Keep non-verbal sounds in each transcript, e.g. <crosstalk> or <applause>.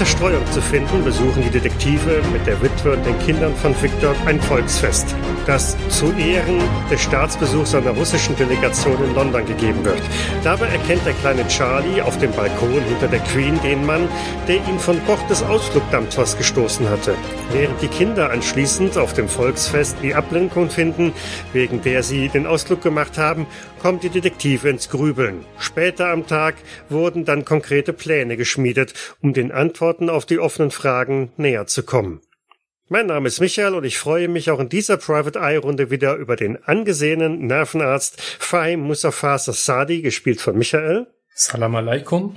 Zerstreuung zu finden, besuchen die Detektive mit der Witwe und den Kindern von Victor ein Volksfest, das zu Ehren des Staatsbesuchs einer russischen Delegation in London gegeben wird. Dabei erkennt der kleine Charlie auf dem Balkon hinter der Queen den Mann, der ihn von Bord des Ausflugdampfers gestoßen hatte. Während die Kinder anschließend auf dem Volksfest die Ablenkung finden, wegen der sie den Ausflug gemacht haben, kommt die Detektive ins Grübeln. Später am Tag wurden dann konkrete Pläne geschmiedet, um den Antworten auf die offenen Fragen näher zu kommen. Mein Name ist Michael und ich freue mich auch in dieser Private Eye Runde wieder über den angesehenen Nervenarzt Fahim Mustafa Sassadi, gespielt von Michael. Salam alaikum.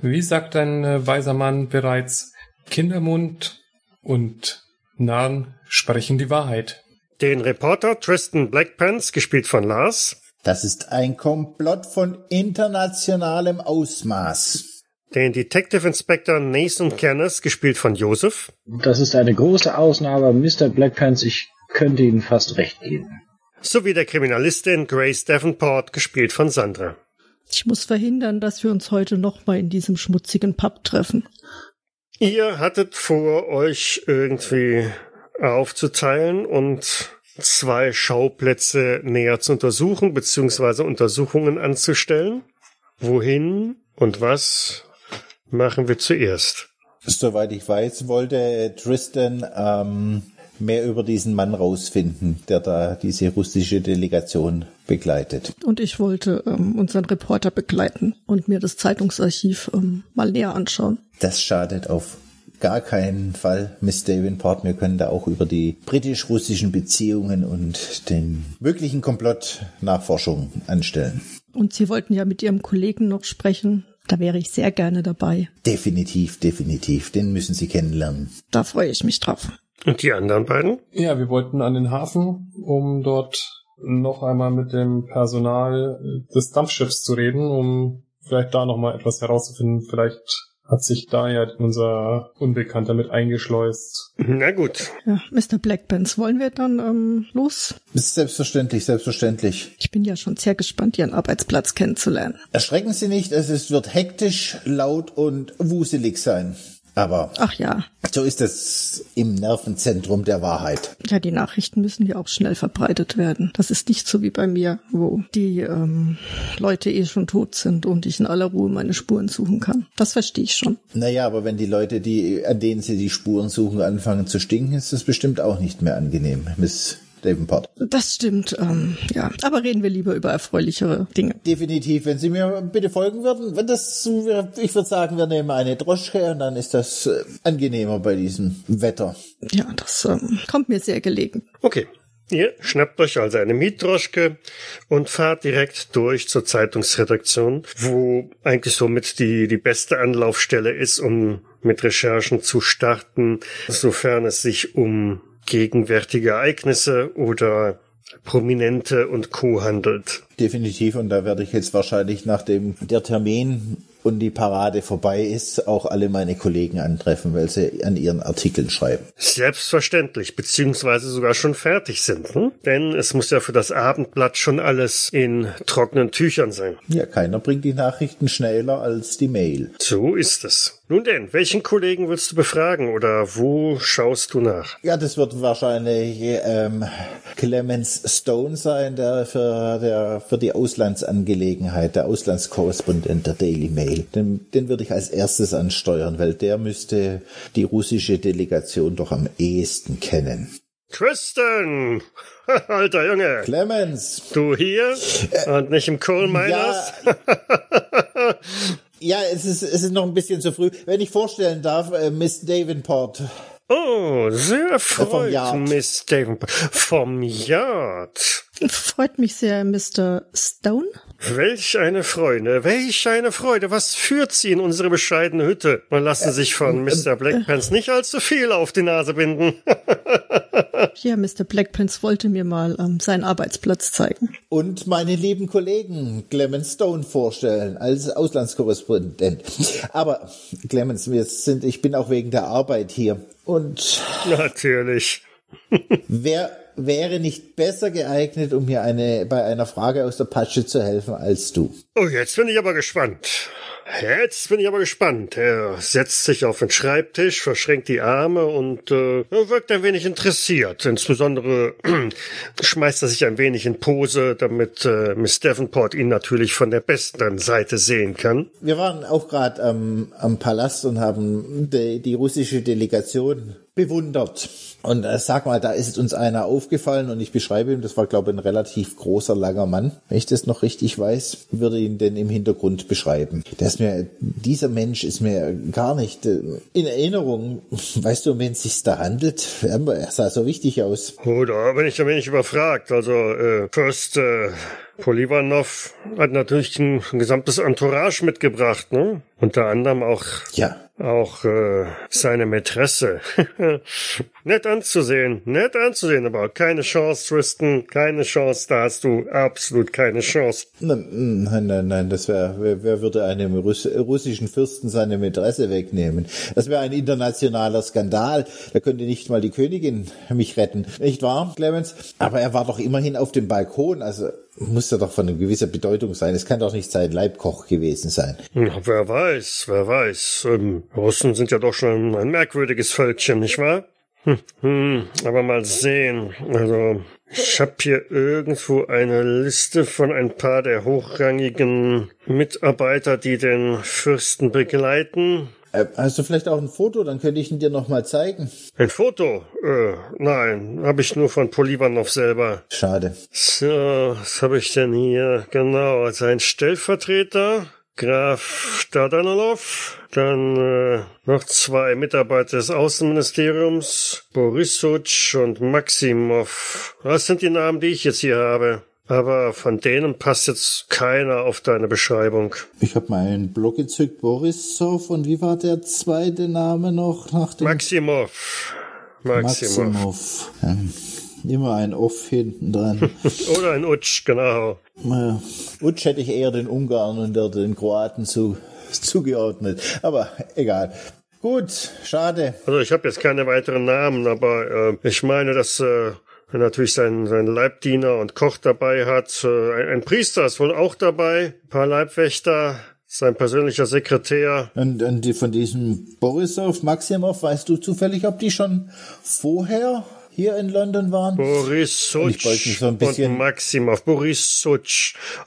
Wie sagt ein äh, weiser Mann bereits, Kindermund und Narren sprechen die Wahrheit. Den Reporter Tristan Blackpants, gespielt von Lars. Das ist ein Komplott von internationalem Ausmaß. Den Detective Inspector Nathan Kenneth, gespielt von Joseph. Das ist eine große Ausnahme, Mr. Blackpants. Ich könnte Ihnen fast recht geben. Sowie der Kriminalistin Grace Davenport, gespielt von Sandra. Ich muss verhindern, dass wir uns heute nochmal in diesem schmutzigen Pub treffen. Ihr hattet vor, euch irgendwie aufzuteilen und zwei Schauplätze näher zu untersuchen, beziehungsweise Untersuchungen anzustellen. Wohin und was machen wir zuerst? Soweit ich weiß, wollte Tristan ähm, mehr über diesen Mann rausfinden, der da diese russische Delegation begleitet. Und ich wollte ähm, unseren Reporter begleiten und mir das Zeitungsarchiv ähm, mal näher anschauen. Das schadet auf gar keinen Fall, Miss Davenport. Wir können da auch über die britisch-russischen Beziehungen und den möglichen Komplott Nachforschungen anstellen. Und Sie wollten ja mit Ihrem Kollegen noch sprechen. Da wäre ich sehr gerne dabei. Definitiv, definitiv. Den müssen Sie kennenlernen. Da freue ich mich drauf. Und die anderen beiden? Ja, wir wollten an den Hafen, um dort noch einmal mit dem Personal des Dampfschiffs zu reden, um vielleicht da noch mal etwas herauszufinden. Vielleicht hat sich da ja unser Unbekannter mit eingeschleust. Na gut. Ja, Mr. Blackpants, wollen wir dann ähm, los? Ist selbstverständlich, selbstverständlich. Ich bin ja schon sehr gespannt, Ihren Arbeitsplatz kennenzulernen. Erschrecken Sie nicht, es wird hektisch, laut und wuselig sein. Aber Ach ja. so ist es im Nervenzentrum der Wahrheit. Ja, die Nachrichten müssen ja auch schnell verbreitet werden. Das ist nicht so wie bei mir, wo die ähm, Leute eh schon tot sind und ich in aller Ruhe meine Spuren suchen kann. Das verstehe ich schon. Naja, aber wenn die Leute, die, an denen sie die Spuren suchen, anfangen zu stinken, ist das bestimmt auch nicht mehr angenehm, Miss Davenport. Das stimmt, ähm, ja. Aber reden wir lieber über erfreulichere Dinge. Definitiv, wenn Sie mir bitte folgen würden, wenn das, ich würde sagen, wir nehmen eine Droschke und dann ist das äh, angenehmer bei diesem Wetter. Ja, das ähm, kommt mir sehr gelegen. Okay. Ihr schnappt euch also eine Mietdroschke und fahrt direkt durch zur Zeitungsredaktion, wo eigentlich somit die, die beste Anlaufstelle ist, um mit Recherchen zu starten, sofern es sich um gegenwärtige Ereignisse oder Prominente und Co. handelt. Definitiv, und da werde ich jetzt wahrscheinlich, nachdem der Termin und die Parade vorbei ist, auch alle meine Kollegen antreffen, weil sie an ihren Artikeln schreiben. Selbstverständlich, beziehungsweise sogar schon fertig sind. Hm? Denn es muss ja für das Abendblatt schon alles in trockenen Tüchern sein. Ja, keiner bringt die Nachrichten schneller als die Mail. So ist es. Nun denn, welchen Kollegen willst du befragen oder wo schaust du nach? Ja, das wird wahrscheinlich ähm, Clemens Stone sein, der für, der für die Auslandsangelegenheit, der Auslandskorrespondent der Daily Mail. Den, den würde ich als erstes ansteuern, weil der müsste die russische Delegation doch am ehesten kennen. Tristan! <laughs> Alter Junge! Clemens! Du hier und nicht im Coal Miners? Ja, <laughs> ja es, ist, es ist noch ein bisschen zu früh. Wenn ich vorstellen darf, äh, Miss Davenport. Oh, sehr freut, Yard. Miss Davenport. Vom Yard. Freut mich sehr, Mr. Stone. Welch eine Freude, welch eine Freude. Was führt Sie in unsere bescheidene Hütte? Man lassen sich von Mr. Blackpants nicht allzu viel auf die Nase binden. <laughs> Ja, Mr. Blackprince wollte mir mal ähm, seinen Arbeitsplatz zeigen. Und meine lieben Kollegen Clemens Stone vorstellen als Auslandskorrespondent. Aber Clemens, wir sind, ich bin auch wegen der Arbeit hier. Und Natürlich. <laughs> wer wäre nicht besser geeignet, um mir eine, bei einer Frage aus der Patsche zu helfen als du. Oh, jetzt bin ich aber gespannt. Jetzt bin ich aber gespannt. Er setzt sich auf den Schreibtisch, verschränkt die Arme und äh, wirkt ein wenig interessiert. Insbesondere <clears throat> schmeißt er sich ein wenig in Pose, damit äh, Miss Davenport ihn natürlich von der besten Seite sehen kann. Wir waren auch gerade am, am Palast und haben die, die russische Delegation bewundert. Und äh, sag mal, da ist uns einer aufgefallen und ich beschreibe ihm, das war glaube ich ein relativ großer, langer Mann, wenn ich das noch richtig weiß, würde ihn denn im Hintergrund beschreiben. Der ist mir, dieser Mensch ist mir gar nicht äh, in Erinnerung. Weißt du, um wen es sich da handelt? Er sah so wichtig aus. Oh, da bin ich ein wenig überfragt. Also, äh, First, äh, Polivanov hat natürlich ein, gesamtes Entourage mitgebracht, ne? Unter anderem auch Ja, auch äh, seine Mätresse. <laughs> nett anzusehen, nett anzusehen, aber keine Chance, Tristan, keine Chance, da hast du absolut keine Chance. Nein, nein, nein, das wäre, wer, wer würde einem Russ russischen Fürsten seine Mätresse wegnehmen? Das wäre ein internationaler Skandal. Da könnte nicht mal die Königin mich retten. Nicht wahr, Clemens? Aber er war doch immerhin auf dem Balkon, also muss ja doch von einer gewisser Bedeutung sein. Es kann doch nicht sein Leibkoch gewesen sein. Na, wer weiß, wer weiß. Ähm, Russen sind ja doch schon ein merkwürdiges Völkchen, nicht wahr? Hm, hm, aber mal sehen. Also, ich habe hier irgendwo eine Liste von ein paar der hochrangigen Mitarbeiter, die den Fürsten begleiten. Äh, hast du vielleicht auch ein Foto? Dann könnte ich ihn dir noch mal zeigen. Ein Foto? Äh, nein, habe ich nur von Polivanov selber. Schade. So, was habe ich denn hier? Genau, also ein Stellvertreter, Graf Stadanilov, dann äh, noch zwei Mitarbeiter des Außenministeriums, Borissuc und Maximov. Das sind die Namen, die ich jetzt hier habe. Aber von denen passt jetzt keiner auf deine Beschreibung. Ich habe meinen Blog gezückt, Borisov. Und wie war der zweite Name noch nach dem Maximov. Maximov. Maximov? Ähm, immer ein Off hinten dran. <laughs> Oder ein Utsch, genau. Utsch hätte ich eher den Ungarn und der den Kroaten zu, zugeordnet. Aber egal. Gut, schade. Also ich habe jetzt keine weiteren Namen, aber äh, ich meine, dass äh, er natürlich seinen, seinen Leibdiener und Koch dabei hat. Äh, ein, ein Priester ist wohl auch dabei, ein paar Leibwächter, sein persönlicher Sekretär. Und, und die, von diesem Borisov, Maximov, weißt du zufällig, ob die schon vorher hier in London waren? Boris mich so ein bisschen- und Maximov. Boris Suc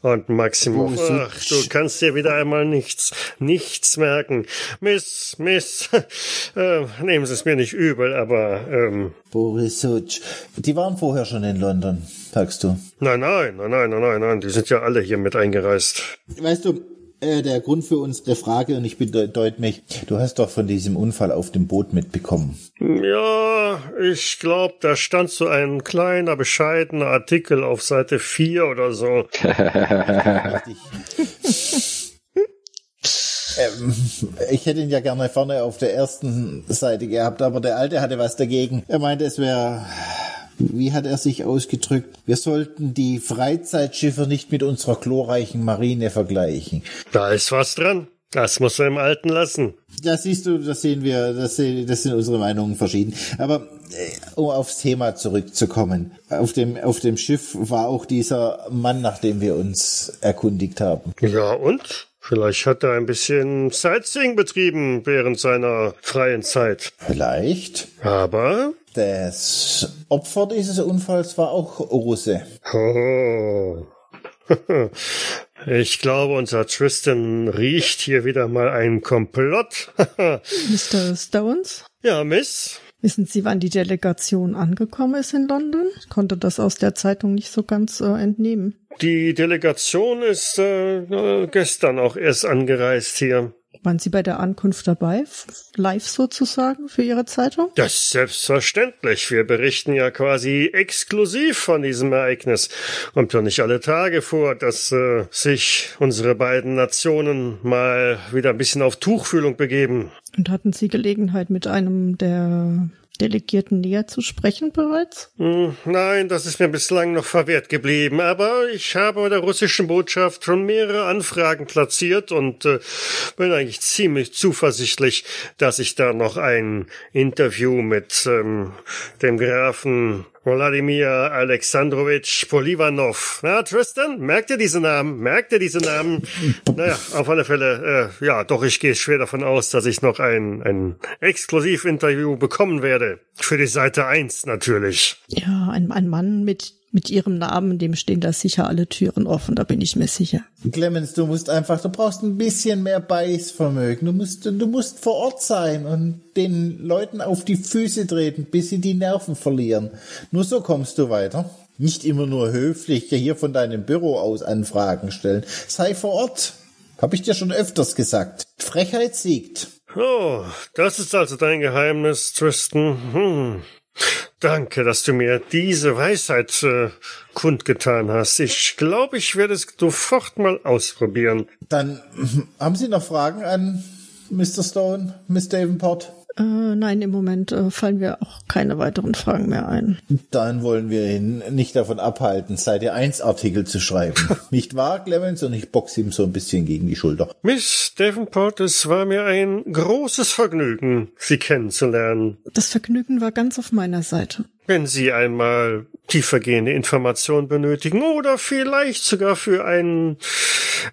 und Maximov. Boris. Ach, du kannst dir wieder einmal nichts, nichts merken. Miss, Miss, <laughs> äh, nehmen Sie es mir nicht übel, aber ähm, Borisov. Die waren vorher schon in London, sagst du. nein, nein, nein, nein, nein, nein, nein, die sind ja alle hier mit eingereist. Weißt du, äh, der Grund für unsere Frage, und ich bedeute mich, du hast doch von diesem Unfall auf dem Boot mitbekommen. Ja, ich glaube, da stand so ein kleiner, bescheidener Artikel auf Seite 4 oder so. <laughs> Ähm, ich hätte ihn ja gerne vorne auf der ersten Seite gehabt, aber der Alte hatte was dagegen. Er meinte, es wäre, wie hat er sich ausgedrückt? Wir sollten die Freizeitschiffe nicht mit unserer glorreichen Marine vergleichen. Da ist was dran. Das muss er im Alten lassen. Ja, siehst du, das sehen wir, das, sehen, das sind unsere Meinungen verschieden. Aber äh, um aufs Thema zurückzukommen, auf dem, auf dem Schiff war auch dieser Mann, nach dem wir uns erkundigt haben. Ja, und? Vielleicht hat er ein bisschen Sightseeing betrieben während seiner freien Zeit. Vielleicht. Aber Das Opfer dieses Unfalls war auch Russe. Oh. <laughs> Ich glaube, unser Tristan riecht hier wieder mal einen Komplott. <laughs> Mr. Stones? ja, Miss. Wissen Sie, wann die Delegation angekommen ist in London? Ich konnte das aus der Zeitung nicht so ganz äh, entnehmen. Die Delegation ist äh, äh, gestern auch erst angereist hier. Waren Sie bei der Ankunft dabei? Live sozusagen für Ihre Zeitung? Das ist selbstverständlich. Wir berichten ja quasi exklusiv von diesem Ereignis. Kommt ja nicht alle Tage vor, dass äh, sich unsere beiden Nationen mal wieder ein bisschen auf Tuchfühlung begeben. Und hatten Sie Gelegenheit, mit einem der Delegierten näher zu sprechen bereits? Hm, Nein, das ist mir bislang noch verwehrt geblieben, aber ich habe bei der russischen Botschaft schon mehrere Anfragen platziert und äh, bin eigentlich ziemlich zuversichtlich, dass ich da noch ein Interview mit ähm, dem Grafen Wladimir Alexandrovich Polivanov. Na, Tristan, merkt ihr diese Namen? Merkt ihr diese Namen? naja, auf alle Fälle, äh, ja, doch, ich gehe schwer davon aus, dass ich noch ein, ein Exklusivinterview bekommen werde. Für die Seite 1 natürlich. Ja, ein, ein Mann mit mit ihrem Namen, dem stehen da sicher alle Türen offen, da bin ich mir sicher. Clemens, du musst einfach, du brauchst ein bisschen mehr Beißvermögen. Du musst, du musst vor Ort sein und den Leuten auf die Füße treten, bis sie die Nerven verlieren. Nur so kommst du weiter. Nicht immer nur höflich hier von deinem Büro aus Anfragen stellen. Sei vor Ort. Hab ich dir schon öfters gesagt. Frechheit siegt. Oh, das ist also dein Geheimnis, Tristan. Hm. Danke, dass du mir diese Weisheit äh, kundgetan hast. Ich glaube, ich werde es sofort mal ausprobieren. Dann haben Sie noch Fragen an Mr. Stone, Miss Davenport? Äh, nein, im Moment äh, fallen mir auch keine weiteren Fragen mehr ein. Dann wollen wir ihn nicht davon abhalten, Seite 1 Artikel zu schreiben. <laughs> nicht wahr, Clemens? Und ich boxe ihm so ein bisschen gegen die Schulter. Miss Davenport, es war mir ein großes Vergnügen, Sie kennenzulernen. Das Vergnügen war ganz auf meiner Seite. Wenn Sie einmal tiefergehende Informationen benötigen oder vielleicht sogar für einen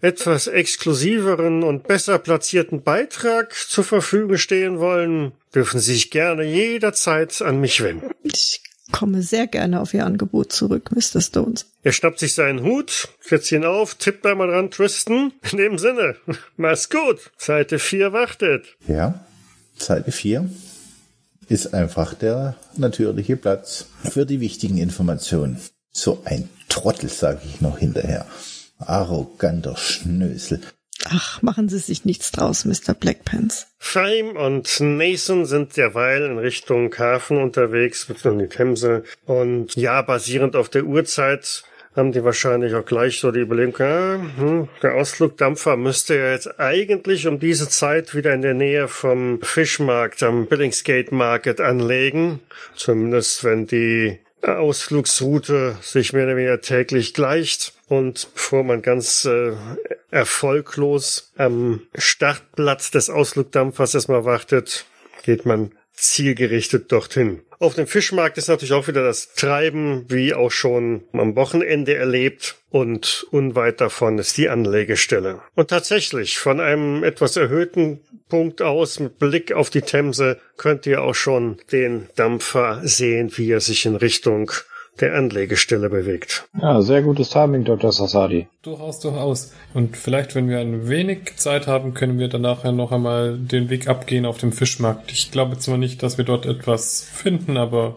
etwas exklusiveren und besser platzierten Beitrag zur Verfügung stehen wollen, dürfen Sie sich gerne jederzeit an mich wenden. Ich komme sehr gerne auf Ihr Angebot zurück, Mr. Stones. Er schnappt sich seinen Hut, setzt ihn auf, tippt einmal dran, Tristan. In dem Sinne, <laughs> mach's gut. Seite 4 wartet. Ja, Seite 4 ist einfach der natürliche Platz für die wichtigen Informationen. So ein Trottel, sage ich noch hinterher. Arroganter Schnösel. Ach, machen Sie sich nichts draus, Mr. Blackpants. Feim und Nathan sind derweil in Richtung Hafen unterwegs, beziehungsweise die Themse. Und ja, basierend auf der Uhrzeit haben die wahrscheinlich auch gleich so die Überlegung, ja, hm, der Ausflugdampfer müsste ja jetzt eigentlich um diese Zeit wieder in der Nähe vom Fischmarkt am Billingsgate Market anlegen. Zumindest wenn die Ausflugsroute sich mehr oder weniger täglich gleicht. Und bevor man ganz äh, erfolglos am Startplatz des Ausflugdampfers erstmal wartet, geht man zielgerichtet dorthin. Auf dem Fischmarkt ist natürlich auch wieder das Treiben, wie auch schon am Wochenende erlebt. Und unweit davon ist die Anlegestelle. Und tatsächlich, von einem etwas erhöhten Punkt aus, mit Blick auf die Themse, könnt ihr auch schon den Dampfer sehen, wie er sich in Richtung der Anlegestelle bewegt. Ja, sehr gutes Timing, Dr. Sassadi. Durchaus, durchaus. Und vielleicht, wenn wir ein wenig Zeit haben, können wir dann nachher noch einmal den Weg abgehen auf dem Fischmarkt. Ich glaube zwar nicht, dass wir dort etwas finden, aber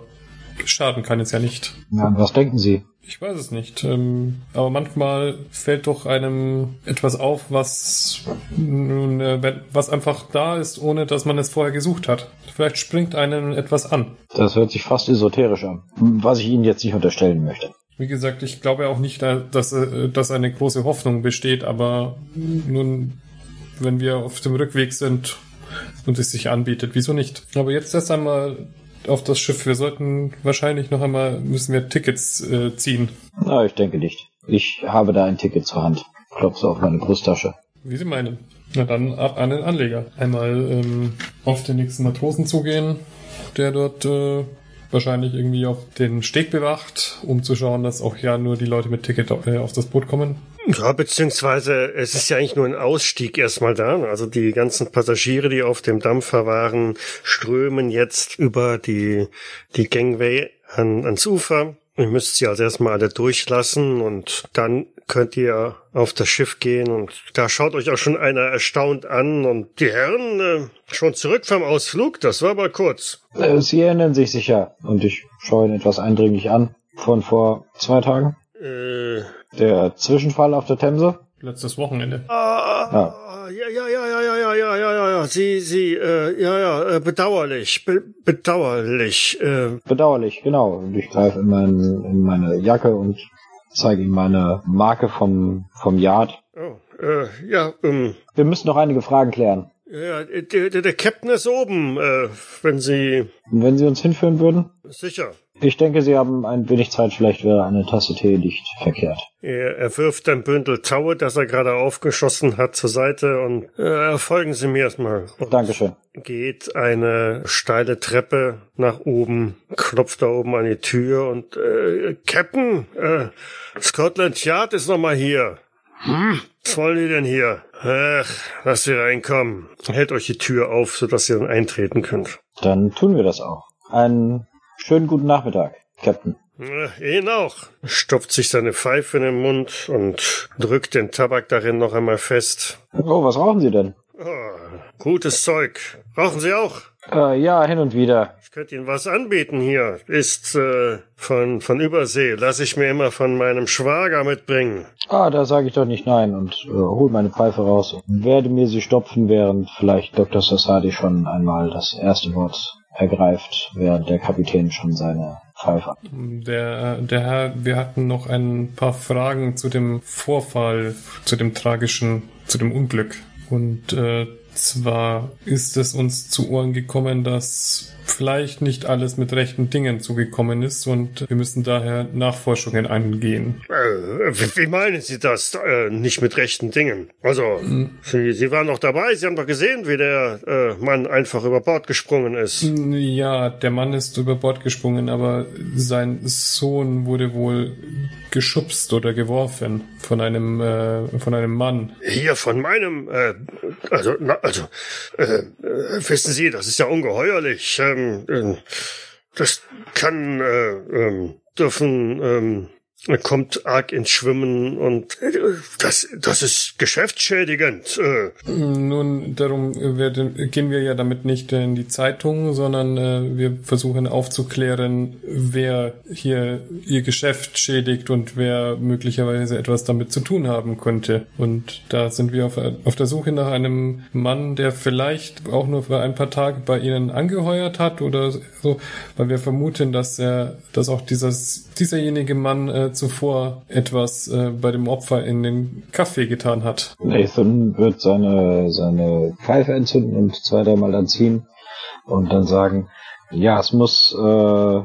schaden kann es ja nicht. Ja, was denken Sie? Ich weiß es nicht. Ähm, aber manchmal fällt doch einem etwas auf, was äh, was einfach da ist, ohne dass man es vorher gesucht hat. Vielleicht springt einem etwas an. Das hört sich fast esoterisch an, was ich Ihnen jetzt nicht unterstellen möchte. Wie gesagt, ich glaube auch nicht, dass, äh, dass eine große Hoffnung besteht, aber nun, wenn wir auf dem Rückweg sind und es sich anbietet, wieso nicht? Aber jetzt erst einmal auf das Schiff. Wir sollten wahrscheinlich noch einmal, müssen wir Tickets äh, ziehen. Na, ich denke nicht. Ich habe da ein Ticket zur Hand. Klopfe auf meine Brusttasche. Wie Sie meinen. Na dann ab an den Anleger. Einmal ähm, auf den nächsten Matrosen zugehen, der dort äh, wahrscheinlich irgendwie auf den Steg bewacht, um zu schauen, dass auch ja nur die Leute mit Ticket äh, auf das Boot kommen. Ja, beziehungsweise es ist ja eigentlich nur ein Ausstieg erstmal da. Also die ganzen Passagiere, die auf dem Dampfer waren, strömen jetzt über die, die Gangway an, ans Ufer. Ihr müsst sie also erstmal alle durchlassen und dann könnt ihr auf das Schiff gehen und da schaut euch auch schon einer erstaunt an und die Herren äh, schon zurück vom Ausflug, das war aber kurz. Äh, sie erinnern sich sicher und ich schaue ihn etwas eindringlich an. Von vor zwei Tagen? Äh, Der Zwischenfall auf der Themse? Letztes Wochenende. Ah, ja, ja, ja, ja, ja, ja, ja, ja, ja, ja, sie, sie, äh, ja, ja, äh, bedauerlich, be bedauerlich, äh, Bedauerlich, genau. Und ich greife in, mein, in meine Jacke und zeige ihm meine Marke vom, vom Yard. oh, äh, ja, ähm, Wir müssen noch einige Fragen klären. ja, der, der, der Captain ist oben, äh, wenn Sie, Und wenn Sie uns hinführen würden? sicher, Ich denke, Sie haben ein wenig Zeit, vielleicht wäre eine Tasse Tee nicht verkehrt. Er, er wirft ein Bündel Taue, das er gerade aufgeschossen hat, zur Seite und äh, folgen Sie mir erstmal. Und Dankeschön. Geht eine steile Treppe nach oben, klopft da oben an die Tür und äh, Captain, äh, Scotland Yard ist noch mal hier. Hm, was wollen die denn hier? Ach, lasst sie reinkommen. Hält euch die Tür auf, sodass ihr dann eintreten könnt. Dann tun wir das auch. Einen schönen guten Nachmittag, Captain. Äh, ihn auch. Stopft sich seine Pfeife in den Mund und drückt den Tabak darin noch einmal fest. Oh, was rauchen Sie denn? Oh, gutes Zeug. Rauchen Sie auch? Äh, ja, hin und wieder. Ich könnte Ihnen was anbieten hier. Ist äh, von, von Übersee. Lass ich mir immer von meinem Schwager mitbringen. Ah, da sage ich doch nicht nein und äh, hol meine Pfeife raus und werde mir sie stopfen, während vielleicht Dr. Sassadi schon einmal das erste Wort ergreift, während der Kapitän schon seine Pfeife. Der, der Herr, wir hatten noch ein paar Fragen zu dem Vorfall, zu dem tragischen, zu dem Unglück. Und äh, zwar ist es uns zu Ohren gekommen, dass vielleicht nicht alles mit rechten Dingen zugekommen ist und wir müssen daher Nachforschungen angehen. Äh, wie meinen Sie das? Äh, nicht mit rechten Dingen. Also, Sie, Sie waren noch dabei. Sie haben doch gesehen, wie der äh, Mann einfach über Bord gesprungen ist. Ja, der Mann ist über Bord gesprungen, aber sein Sohn wurde wohl geschubst oder geworfen von einem äh, von einem Mann. Hier von meinem, äh, also, na, also, äh, äh, wissen Sie, das ist ja ungeheuerlich. Ähm, äh, das kann, äh, ähm, dürfen, ähm, er kommt arg ins Schwimmen und äh, das, das ist geschäftsschädigend. Äh, Nun, darum werden, gehen wir ja damit nicht in die Zeitung, sondern äh, wir versuchen aufzuklären, wer hier ihr Geschäft schädigt und wer möglicherweise etwas damit zu tun haben könnte. Und da sind wir auf, auf der Suche nach einem Mann, der vielleicht auch nur für ein paar Tage bei Ihnen angeheuert hat oder so, weil wir vermuten, dass er, dass auch dieses, dieserjenige Mann äh, zuvor etwas äh, bei dem Opfer in den Kaffee getan hat. Nathan wird seine, seine Pfeife entzünden und zwei, dreimal dann ziehen und dann sagen, ja, es muss äh,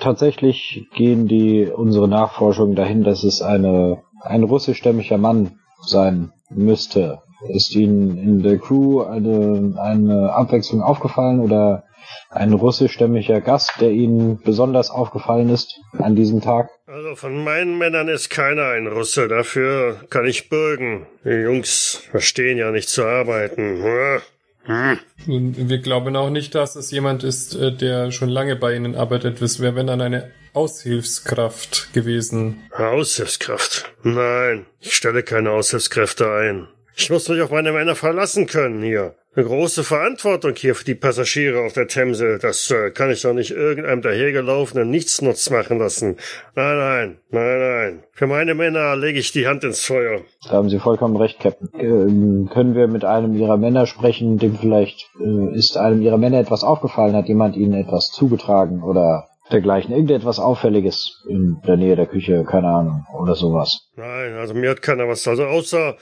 tatsächlich gehen die unsere Nachforschungen dahin, dass es eine ein russischstämmiger Mann sein müsste. Ist Ihnen in der Crew eine, eine Abwechslung aufgefallen oder ein russischstämmiger Gast, der Ihnen besonders aufgefallen ist an diesem Tag? Also von meinen Männern ist keiner ein Russe. Dafür kann ich bürgen. Die Jungs verstehen ja nicht zu arbeiten. Hm. Hm. Und wir glauben auch nicht, dass es jemand ist, äh, der schon lange bei Ihnen arbeitet. Es wäre, wenn dann eine Aushilfskraft gewesen. Aushilfskraft? Nein, ich stelle keine Aushilfskräfte ein. Ich muss mich auf meine Männer verlassen können hier. Eine große Verantwortung hier für die Passagiere auf der Themse. Das äh, kann ich doch nicht irgendeinem dahergelaufenen Nichtsnutz machen lassen. Nein, nein, nein, nein. Für meine Männer lege ich die Hand ins Feuer. Da haben Sie vollkommen recht, Captain. Ähm, können wir mit einem Ihrer Männer sprechen, dem vielleicht äh, ist einem Ihrer Männer etwas aufgefallen, hat jemand Ihnen etwas zugetragen oder dergleichen. Irgendetwas Auffälliges in der Nähe der Küche, keine Ahnung, oder sowas. Nein, also mir hat keiner was. Also außer,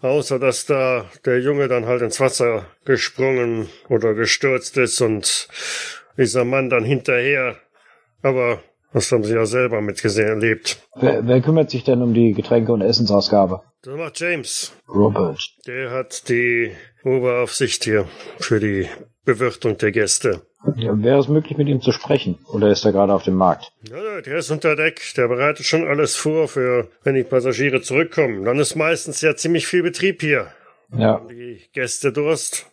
außer dass da der Junge dann halt ins Wasser gesprungen oder gestürzt ist und dieser Mann dann hinterher. Aber das haben Sie ja selber mitgesehen erlebt. Wer, wer kümmert sich denn um die Getränke- und Essensausgabe? Das macht James. Robert. Der hat die Oberaufsicht hier für die Bewirtung der Gäste. Ja, wäre es möglich, mit ihm zu sprechen? Oder ist er gerade auf dem Markt? Ja, der ist unter Deck. Der bereitet schon alles vor für, wenn die Passagiere zurückkommen. Dann ist meistens ja ziemlich viel Betrieb hier. Ja. Die Gäste Durst.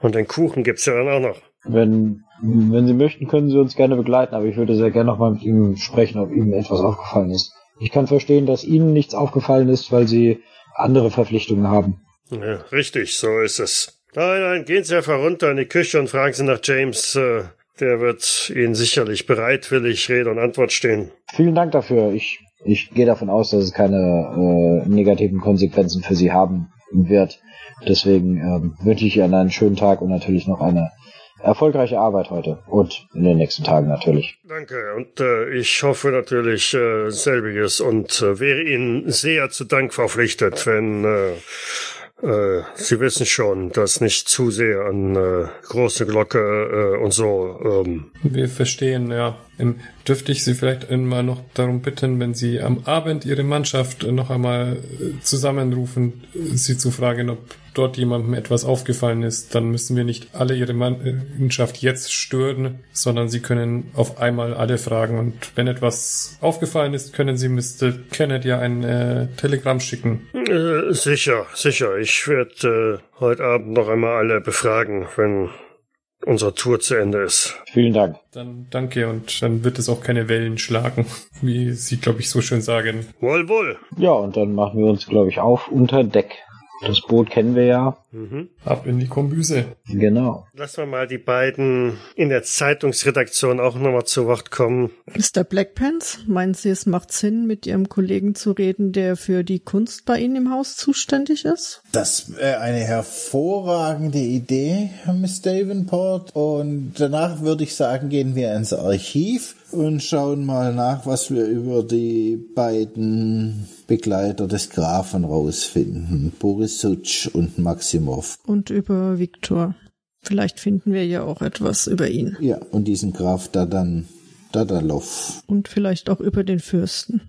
Und den Kuchen gibt's ja dann auch noch. Wenn, wenn Sie möchten, können Sie uns gerne begleiten, aber ich würde sehr gerne nochmal mit ihm sprechen, ob ihm etwas aufgefallen ist. Ich kann verstehen, dass Ihnen nichts aufgefallen ist, weil Sie andere Verpflichtungen haben. Ja, richtig, so ist es. Nein, nein, gehen Sie einfach runter in die Küche und fragen Sie nach James. Äh, Der wird Ihnen sicherlich bereitwillig Rede und Antwort stehen. Vielen Dank dafür. Ich, ich gehe davon aus, dass es keine äh, negativen Konsequenzen für Sie haben wird. Deswegen ähm, wünsche ich Ihnen einen schönen Tag und natürlich noch eine erfolgreiche Arbeit heute und in den nächsten Tagen natürlich. Danke und äh, ich hoffe natürlich äh, selbiges und äh, wäre Ihnen sehr zu Dank verpflichtet, wenn äh, äh, Sie wissen schon, dass nicht zu sehr an äh, große Glocke äh, und so. Ähm, Wir verstehen, ja. Ähm, dürfte ich Sie vielleicht einmal noch darum bitten, wenn Sie am Abend Ihre Mannschaft noch einmal äh, zusammenrufen, Sie zu fragen, ob dort jemandem etwas aufgefallen ist, dann müssen wir nicht alle Ihre Mannschaft jetzt stören, sondern Sie können auf einmal alle fragen. Und wenn etwas aufgefallen ist, können Sie Mr. Kennedy ja ein äh, Telegramm schicken. Äh, sicher, sicher. Ich werde äh, heute Abend noch einmal alle befragen, wenn unsere Tour zu Ende ist. Vielen Dank. Dann danke und dann wird es auch keine Wellen schlagen, wie Sie, glaube ich, so schön sagen. Wohl, wohl. Ja, und dann machen wir uns, glaube ich, auf unter Deck. Das Boot kennen wir ja. Mhm. Ab in die Kombüse. Genau. Lassen wir mal die beiden in der Zeitungsredaktion auch nochmal zu Wort kommen. Mr. Blackpants, meinen Sie, es macht Sinn, mit Ihrem Kollegen zu reden, der für die Kunst bei Ihnen im Haus zuständig ist? Das wäre eine hervorragende Idee, Miss Davenport. Und danach würde ich sagen, gehen wir ins Archiv und schauen mal nach, was wir über die beiden Begleiter des Grafen rausfinden. Boris Sutsch und Maximov. Und über Viktor. Vielleicht finden wir ja auch etwas über ihn. Ja, und diesen Graf Dadan, Dadalov. Und vielleicht auch über den Fürsten.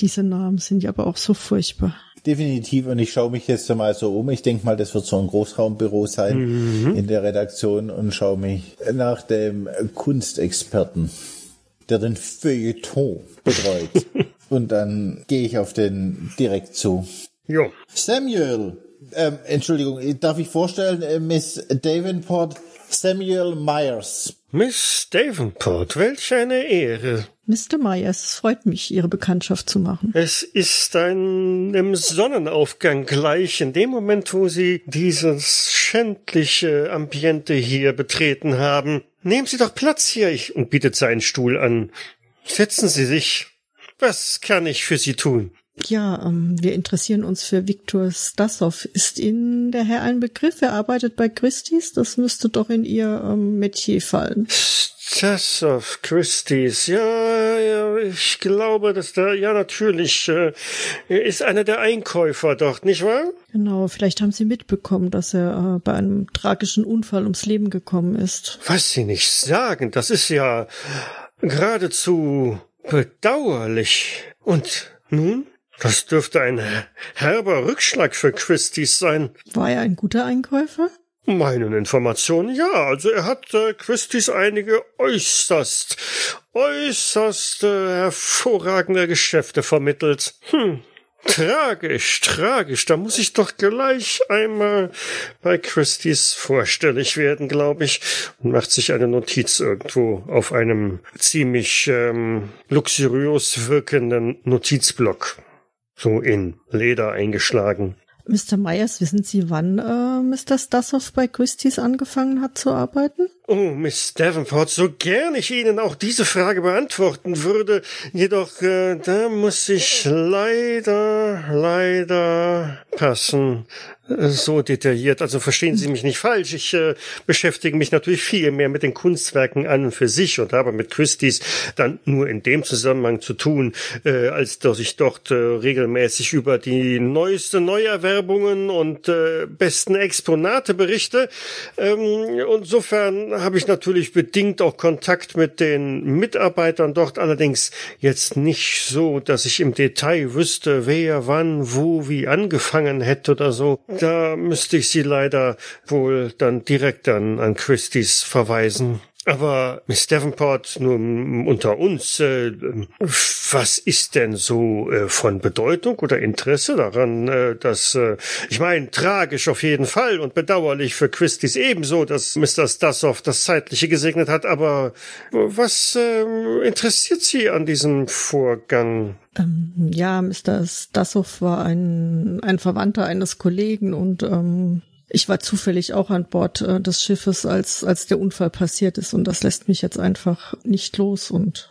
Diese Namen sind ja aber auch so furchtbar. Definitiv. Und ich schaue mich jetzt mal so um. Ich denke mal, das wird so ein Großraumbüro sein in der Redaktion und schaue mich nach dem Kunstexperten, der den Feuilleton betreut. <laughs> und dann gehe ich auf den direkt zu. Jo. Samuel, ähm, Entschuldigung, darf ich vorstellen, äh, Miss Davenport, Samuel Myers. Miss Davenport, welch eine Ehre. Mr. Myers, es freut mich, Ihre Bekanntschaft zu machen. Es ist einem Sonnenaufgang gleich in dem Moment, wo Sie dieses schändliche Ambiente hier betreten haben. Nehmen Sie doch Platz hier ich, und bietet seinen Stuhl an. Setzen Sie sich. Was kann ich für Sie tun? Ja, ähm, wir interessieren uns für Viktor Stassow. Ist Ihnen der Herr ein Begriff? Er arbeitet bei Christie's. Das müsste doch in Ihr ähm, Metier fallen. Stassow Christie's, ja, ja, ich glaube, dass da, ja, natürlich, äh, er ist einer der Einkäufer dort, nicht wahr? Genau, vielleicht haben Sie mitbekommen, dass er äh, bei einem tragischen Unfall ums Leben gekommen ist. Was Sie nicht sagen, das ist ja geradezu bedauerlich. Und nun? Das dürfte ein herber Rückschlag für Christie's sein. War er ein guter Einkäufer? Meinen Informationen ja. Also er hat äh, Christie's einige äußerst, äußerst äh, hervorragende Geschäfte vermittelt. Hm. Tragisch, tragisch. Da muss ich doch gleich einmal bei Christie's vorstellig werden, glaube ich. Und macht sich eine Notiz irgendwo auf einem ziemlich ähm, luxuriös wirkenden Notizblock. So in Leder eingeschlagen. Mr. Myers, wissen Sie, wann äh, Mr. Stassow bei Christie's angefangen hat zu arbeiten? Oh, Miss Davenport, so gern ich Ihnen auch diese Frage beantworten würde, jedoch äh, da muss ich leider, leider passen. So detailliert. Also verstehen Sie mich nicht falsch. Ich äh, beschäftige mich natürlich viel mehr mit den Kunstwerken an und für sich und habe mit Christie's dann nur in dem Zusammenhang zu tun, äh, als dass ich dort äh, regelmäßig über die neueste Neuerwerbungen und äh, besten Exponate berichte. Ähm, insofern habe ich natürlich bedingt auch Kontakt mit den Mitarbeitern dort, allerdings jetzt nicht so, dass ich im Detail wüsste, wer wann, wo, wie angefangen hätte oder so. Da müsste ich Sie leider wohl dann direkt an, an Christie's verweisen. Aber Miss Davenport, nur unter uns, äh, was ist denn so äh, von Bedeutung oder Interesse daran, äh, dass, äh, ich meine, tragisch auf jeden Fall und bedauerlich für Christie's ebenso, dass Mr. Stassow das Zeitliche gesegnet hat, aber was äh, interessiert Sie an diesem Vorgang? Ähm, ja, Mr. Stassow war ein, ein Verwandter eines Kollegen und ähm, ich war zufällig auch an Bord äh, des Schiffes, als, als der Unfall passiert ist und das lässt mich jetzt einfach nicht los und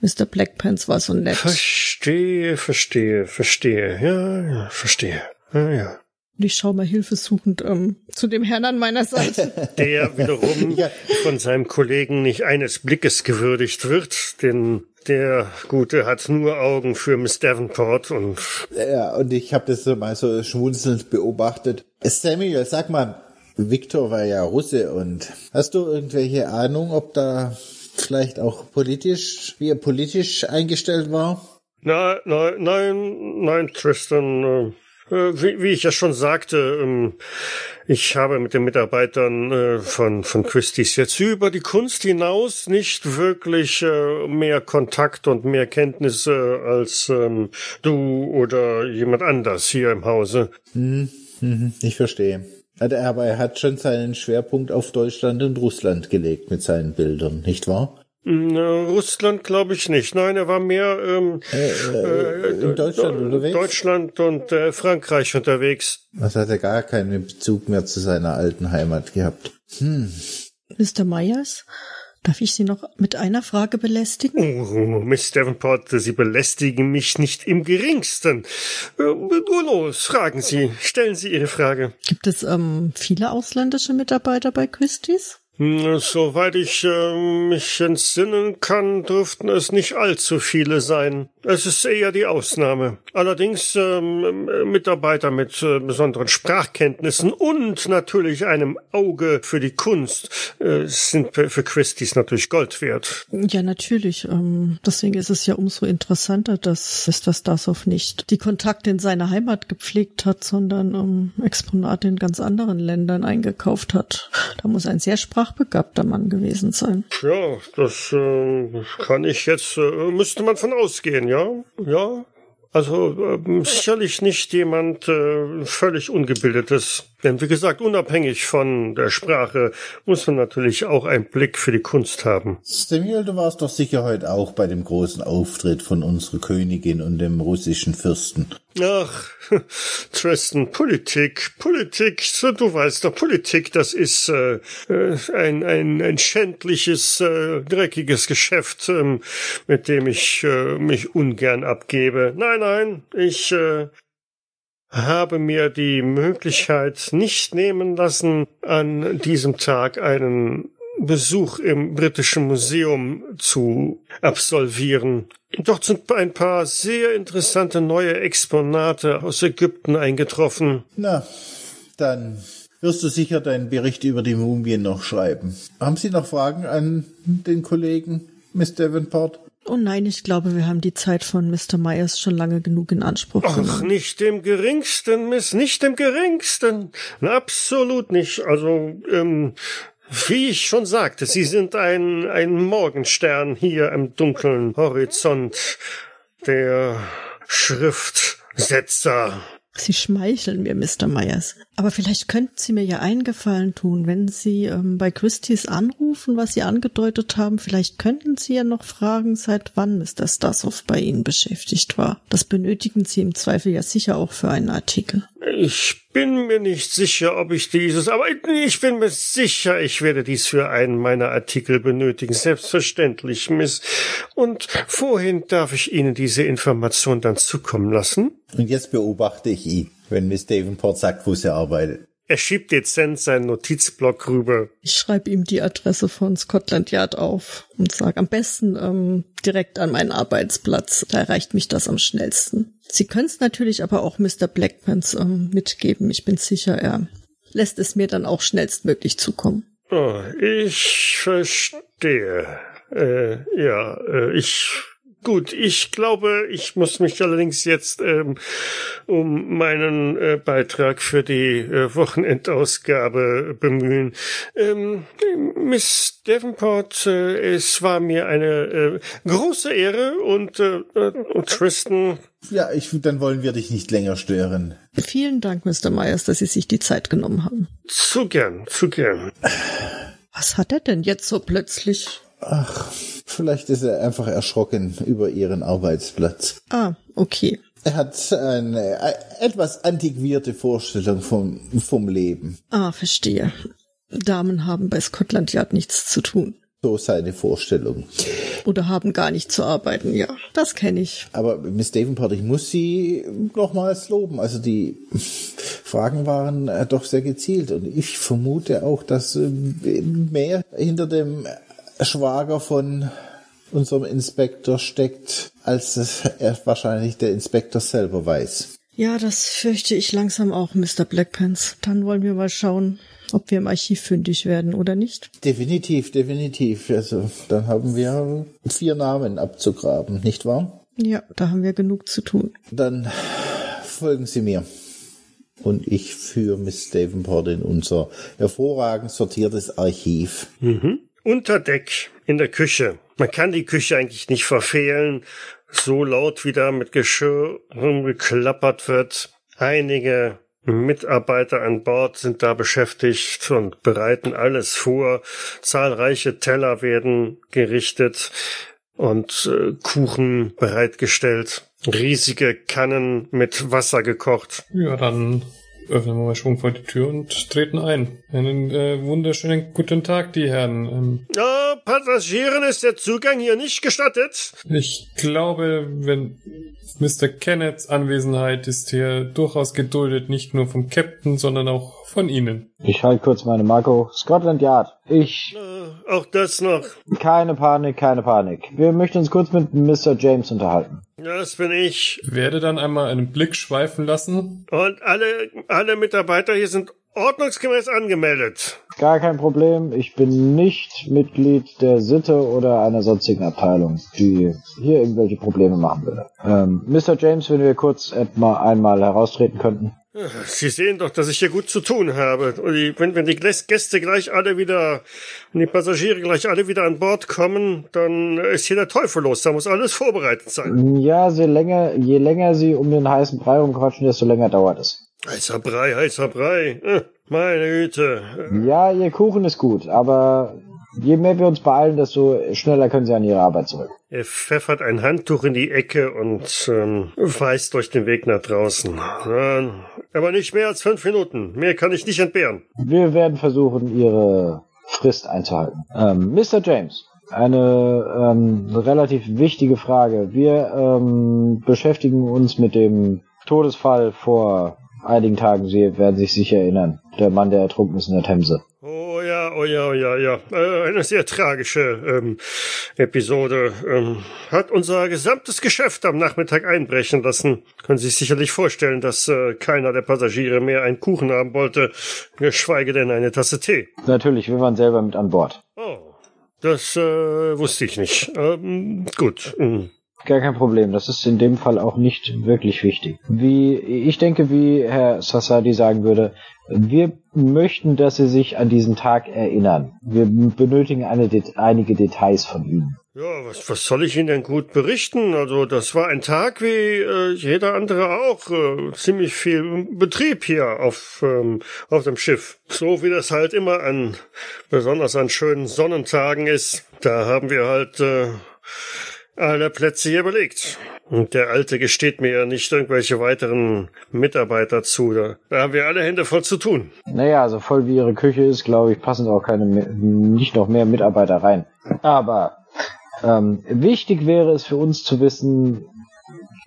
Mr. Blackpants war so nett. Verstehe, verstehe, verstehe, ja, ja verstehe, ja, ja. Und ich schaue mal hilfesuchend ähm, zu dem Herrn an meiner Seite. <laughs> Der wiederum Ja. von seinem Kollegen nicht eines Blickes gewürdigt wird, denn der Gute hat nur Augen für Miss Davenport und Ja, und ich habe das so mal so schmunzelnd beobachtet. Samuel, sag mal, Victor war ja Russe und hast du irgendwelche Ahnung, ob da vielleicht auch politisch, wie er politisch eingestellt war? Nein, nein, nein, nein, Tristan. Äh, wie, wie ich ja schon sagte, ähm, ich habe mit den Mitarbeitern äh, von, von Christie's jetzt über die Kunst hinaus nicht wirklich äh, mehr Kontakt und mehr Kenntnisse als ähm, du oder jemand anders hier im Hause. Hm, hm, ich verstehe. Aber er hat schon seinen Schwerpunkt auf Deutschland und Russland gelegt mit seinen Bildern, nicht wahr? Hm, Russland glaube ich nicht. Nein, er war mehr ähm, äh, äh, in Deutschland äh, unterwegs. Deutschland und äh, Frankreich unterwegs. Was hat er gar keinen Bezug mehr zu seiner alten Heimat gehabt? Hm. Mr. Myers, Darf ich Sie noch mit einer Frage belästigen? Oh, Miss Davenport, Sie belästigen mich nicht im geringsten. Äh, nur los, fragen Sie, stellen Sie Ihre Frage. Gibt es ähm, viele ausländische Mitarbeiter bei Christie's? Soweit ich äh, mich entsinnen kann, dürften es nicht allzu viele sein. Es ist eher die Ausnahme. Allerdings ähm, Mitarbeiter mit äh, besonderen Sprachkenntnissen und natürlich einem Auge für die Kunst äh, sind für Christie's natürlich Gold wert. Ja, natürlich. Ähm, deswegen ist es ja umso interessanter, dass Mr. Stasov nicht die Kontakte in seiner Heimat gepflegt hat, sondern ähm, Exponate in ganz anderen Ländern eingekauft hat. Da muss ein sehr sprachbegabter Mann gewesen sein. Ja, das äh, kann ich jetzt, äh, müsste man von ausgehen, ja ja. Also äh, sicherlich nicht jemand äh, völlig ungebildetes. Denn wie gesagt, unabhängig von der Sprache muss man natürlich auch einen Blick für die Kunst haben. Samuel, du warst doch sicher heute auch bei dem großen Auftritt von unserer Königin und dem russischen Fürsten. Ach, <laughs> Tristan, Politik, Politik, so, du weißt doch, Politik, das ist äh, äh, ein, ein, ein schändliches, äh, dreckiges Geschäft, ähm, mit dem ich äh, mich ungern abgebe. Nein, nein, ich äh, habe mir die Möglichkeit nicht nehmen lassen, an diesem Tag einen Besuch im Britischen Museum zu absolvieren. Dort sind ein paar sehr interessante neue Exponate aus Ägypten eingetroffen. Na, dann wirst du sicher deinen Bericht über die Mumien noch schreiben. Haben Sie noch Fragen an den Kollegen, Miss Davenport? Oh nein, ich glaube, wir haben die Zeit von Mr. Myers schon lange genug in Anspruch genommen. Ach, nicht im geringsten, Miss, nicht im geringsten. Absolut nicht. Also, ähm, wie ich schon sagte, Sie sind ein, ein Morgenstern hier im dunklen Horizont. Der Schriftsetzer. Sie schmeicheln mir, Mr. Myers. Aber vielleicht könnten Sie mir ja einen Gefallen tun, wenn Sie ähm, bei Christie's anrufen, was Sie angedeutet haben. Vielleicht könnten Sie ja noch fragen, seit wann Mr. Stasov bei Ihnen beschäftigt war. Das benötigen Sie im Zweifel ja sicher auch für einen Artikel. Ich bin mir nicht sicher, ob ich dieses, aber ich bin mir sicher, ich werde dies für einen meiner Artikel benötigen. Selbstverständlich, Miss. Und vorhin darf ich Ihnen diese Information dann zukommen lassen? Und jetzt beobachte ich ihn, wenn Miss Davenport sagt, wo sie arbeitet. Er schiebt dezent seinen Notizblock rüber. Ich schreibe ihm die Adresse von Scotland Yard auf und sage am besten ähm, direkt an meinen Arbeitsplatz. Da erreicht mich das am schnellsten. Sie können es natürlich aber auch Mr. Blackpants ähm, mitgeben. Ich bin sicher, er lässt es mir dann auch schnellstmöglich zukommen. Oh, ich verstehe. Äh, ja, äh, ich Gut, ich glaube, ich muss mich allerdings jetzt ähm, um meinen äh, Beitrag für die äh, Wochenendausgabe bemühen. Ähm, Miss Davenport, äh, es war mir eine äh, große Ehre und, äh, und Tristan. Ja, ich, dann wollen wir dich nicht länger stören. Vielen Dank, Mr. Myers, dass Sie sich die Zeit genommen haben. Zu gern, zu gern. Was hat er denn jetzt so plötzlich? Ach, vielleicht ist er einfach erschrocken über ihren Arbeitsplatz. Ah, okay. Er hat eine etwas antiquierte Vorstellung vom, vom Leben. Ah, verstehe. Damen haben bei Scotland Yard nichts zu tun. So seine Vorstellung. Oder haben gar nicht zu arbeiten, ja. Das kenne ich. Aber Miss Davenport, ich muss Sie nochmals loben. Also die Fragen waren äh, doch sehr gezielt. Und ich vermute auch, dass äh, mehr hinter dem Schwager von unserem Inspektor steckt, als es er wahrscheinlich der Inspektor selber weiß. Ja, das fürchte ich langsam auch, Mr. Blackpants. Dann wollen wir mal schauen, ob wir im Archiv fündig werden oder nicht. Definitiv, definitiv. Also dann haben wir vier Namen abzugraben, nicht wahr? Ja, da haben wir genug zu tun. Dann folgen Sie mir. Und ich führe Miss Davenport in unser hervorragend sortiertes Archiv. Mhm. Unter Deck in der Küche. Man kann die Küche eigentlich nicht verfehlen. So laut wie da mit Geschirr rumgeklappert wird. Einige Mitarbeiter an Bord sind da beschäftigt und bereiten alles vor. Zahlreiche Teller werden gerichtet und äh, Kuchen bereitgestellt. Riesige Kannen mit Wasser gekocht. Ja, dann öffnen wir mal schwungvoll die Tür und treten ein. Einen äh, wunderschönen guten Tag, die Herren. Ähm, Ja, Passagieren ist der Zugang hier nicht gestattet. ich glaube, wenn Mr. Kenneths Anwesenheit ist hier durchaus geduldet, nicht nur vom Captain, sondern auch von Ihnen. Ich halte kurz meine Marco. Scotland Yard. Ich. Äh, auch das noch. Keine Panik, keine Panik. Wir möchten uns kurz mit Mr. James unterhalten. Das bin ich. Werde dann einmal einen Blick schweifen lassen. Und alle, alle Mitarbeiter hier sind ordnungsgemäß angemeldet. Gar kein Problem. Ich bin nicht Mitglied der Sitte oder einer sonstigen Abteilung, die hier irgendwelche Probleme machen würde. Ähm, Mr. James, wenn wir kurz etwa einmal heraustreten könnten. Sie sehen doch, dass ich hier gut zu tun habe. Wenn, wenn die Gäs- Gäste gleich alle wieder, wenn die Passagiere gleich alle wieder an Bord kommen, dann ist hier der Teufel los. Da muss alles vorbereitet sein. Ja, je länger, je länger Sie um den heißen Brei rumquatschen, desto länger dauert es. Heißer Brei, heißer Brei. Äh, Meine Güte. Ja, Ihr Kuchen ist gut, aber je mehr wir uns beeilen, desto schneller können Sie an Ihre Arbeit zurück. Er pfeffert ein Handtuch in die Ecke und ähm, weist durch den Weg nach draußen. Ja, aber nicht mehr als fünf Minuten. Mehr kann ich nicht entbehren. Wir werden versuchen, Ihre Frist einzuhalten. Ähm, Mr. James, eine ähm, relativ wichtige Frage. Wir ähm, beschäftigen uns mit dem Todesfall vor einigen Tagen. Sie werden sich sicher erinnern. Der Mann, der ertrunken ist in der Themse. Oh ja, oh ja, oh ja, ja. Äh, eine sehr tragische ähm, Episode. Ähm, hat unser gesamtes Geschäft am Nachmittag einbrechen lassen. Können Sie sich sicherlich vorstellen, dass äh, keiner der Passagiere mehr einen Kuchen haben wollte, geschweige denn eine Tasse Tee. Natürlich, wir waren selber mit an Bord. Oh, das äh, wusste ich nicht. Ähm, gut. mm. Gar kein Problem. Das ist in dem Fall auch nicht wirklich wichtig. Wie ich denke, wie Herr Sassadi sagen würde, wir möchten, dass Sie sich an diesen Tag erinnern. Wir benötigen Det- einige Details von Ihnen. Ja, was, was soll ich Ihnen denn gut berichten? Also, das war ein Tag wie äh, jeder andere auch. Äh, ziemlich viel Betrieb hier auf, ähm, auf dem Schiff. So wie das halt immer an, besonders an schönen Sonnentagen ist. Da haben wir halt äh, alle Plätze hier belegt. Und der Alte gesteht mir ja nicht irgendwelche weiteren Mitarbeiter zu. Da, da haben wir alle Hände voll zu tun. Naja, also voll wie Ihre Küche ist, glaube ich, passen auch keine, nicht noch mehr Mitarbeiter rein. Aber ähm, wichtig wäre es für uns zu wissen,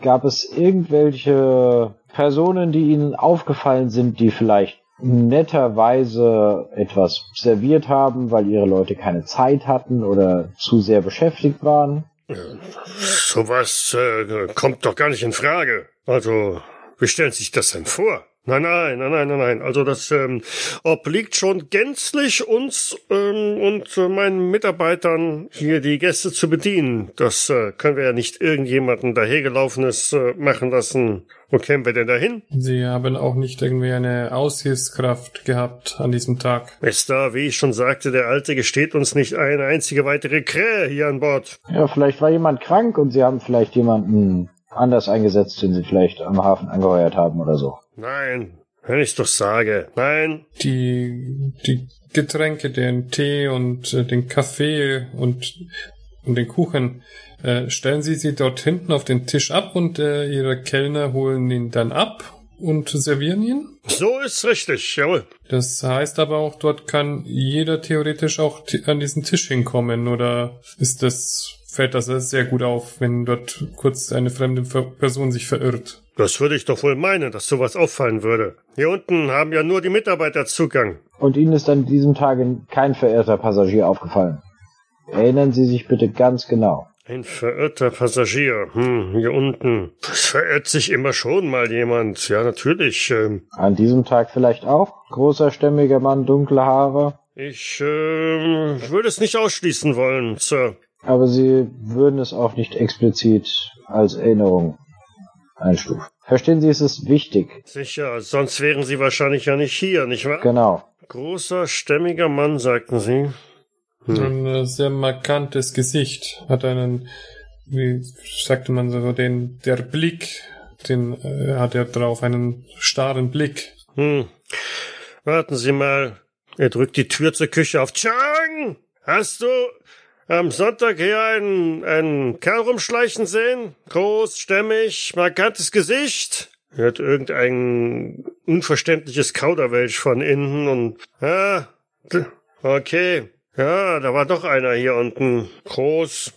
gab es irgendwelche Personen, die Ihnen aufgefallen sind, die vielleicht netterweise etwas serviert haben, weil ihre Leute keine Zeit hatten oder zu sehr beschäftigt waren? Sowas äh, kommt doch gar nicht in Frage. Also, wie stellen Sie sich das denn vor? Nein, nein, nein, nein, nein, nein. Also das ähm, obliegt schon gänzlich uns ähm, und äh, meinen Mitarbeitern, hier die Gäste zu bedienen. Das äh, können wir ja nicht irgendjemanden dahergelaufenes äh, machen lassen. Wo kämen wir denn dahin? Sie haben auch nicht irgendwie eine Aushilfskraft gehabt an diesem Tag. Mister, wie ich schon sagte, der Alte gesteht uns nicht eine einzige weitere Krähe hier an Bord. Ja, vielleicht war jemand krank und sie haben vielleicht jemanden anders eingesetzt, den sie vielleicht am Hafen angeheuert haben oder so. Nein, wenn ich's doch sage. Nein, Die, die Getränke, den Tee und äh, den Kaffee und, und den Kuchen, äh, stellen Sie sie dort hinten auf den Tisch ab und äh, Ihre Kellner holen ihn dann ab und servieren ihn? so ist's richtig, jawohl. Das heißt aber auch, dort kann jeder theoretisch auch an diesen Tisch hinkommen oder ist das, fällt das sehr gut auf, wenn dort kurz eine fremde Person sich verirrt? Das würde ich doch wohl meinen, dass sowas auffallen würde. Hier unten haben ja nur die Mitarbeiter Zugang. Und Ihnen ist an diesem Tage kein verehrter Passagier aufgefallen. Erinnern Sie sich bitte ganz genau. Ein verirrter Passagier. Hm, hier unten. Es verirrt sich immer schon mal jemand. Ja, natürlich. Ähm, An diesem Tag vielleicht auch? Großer, stämmiger Mann, dunkle Haare. ich ähm, würde es nicht ausschließen wollen, Sir. Aber Sie würden es auch nicht explizit als Erinnerung einstufen. Verstehen Sie, es ist wichtig. Sicher, sonst wären Sie wahrscheinlich ja nicht hier, nicht wahr? Genau. Großer, stämmiger Mann, sagten Sie. Hm. Ein äh, sehr markantes Gesicht. Hat einen, wie sagte man so, den, der Blick, den äh, hat er drauf, einen starren Blick. Hm. Warten Sie mal. Er drückt die Tür zur Küche auf. Chang! Hast du am Sonntag hier einen, einen Kerl rumschleichen sehen? Groß, stämmig, markantes Gesicht? Er hat irgendein unverständliches Kauderwelsch von innen und... D- okay. Ja, da war doch einer hier unten. Groß.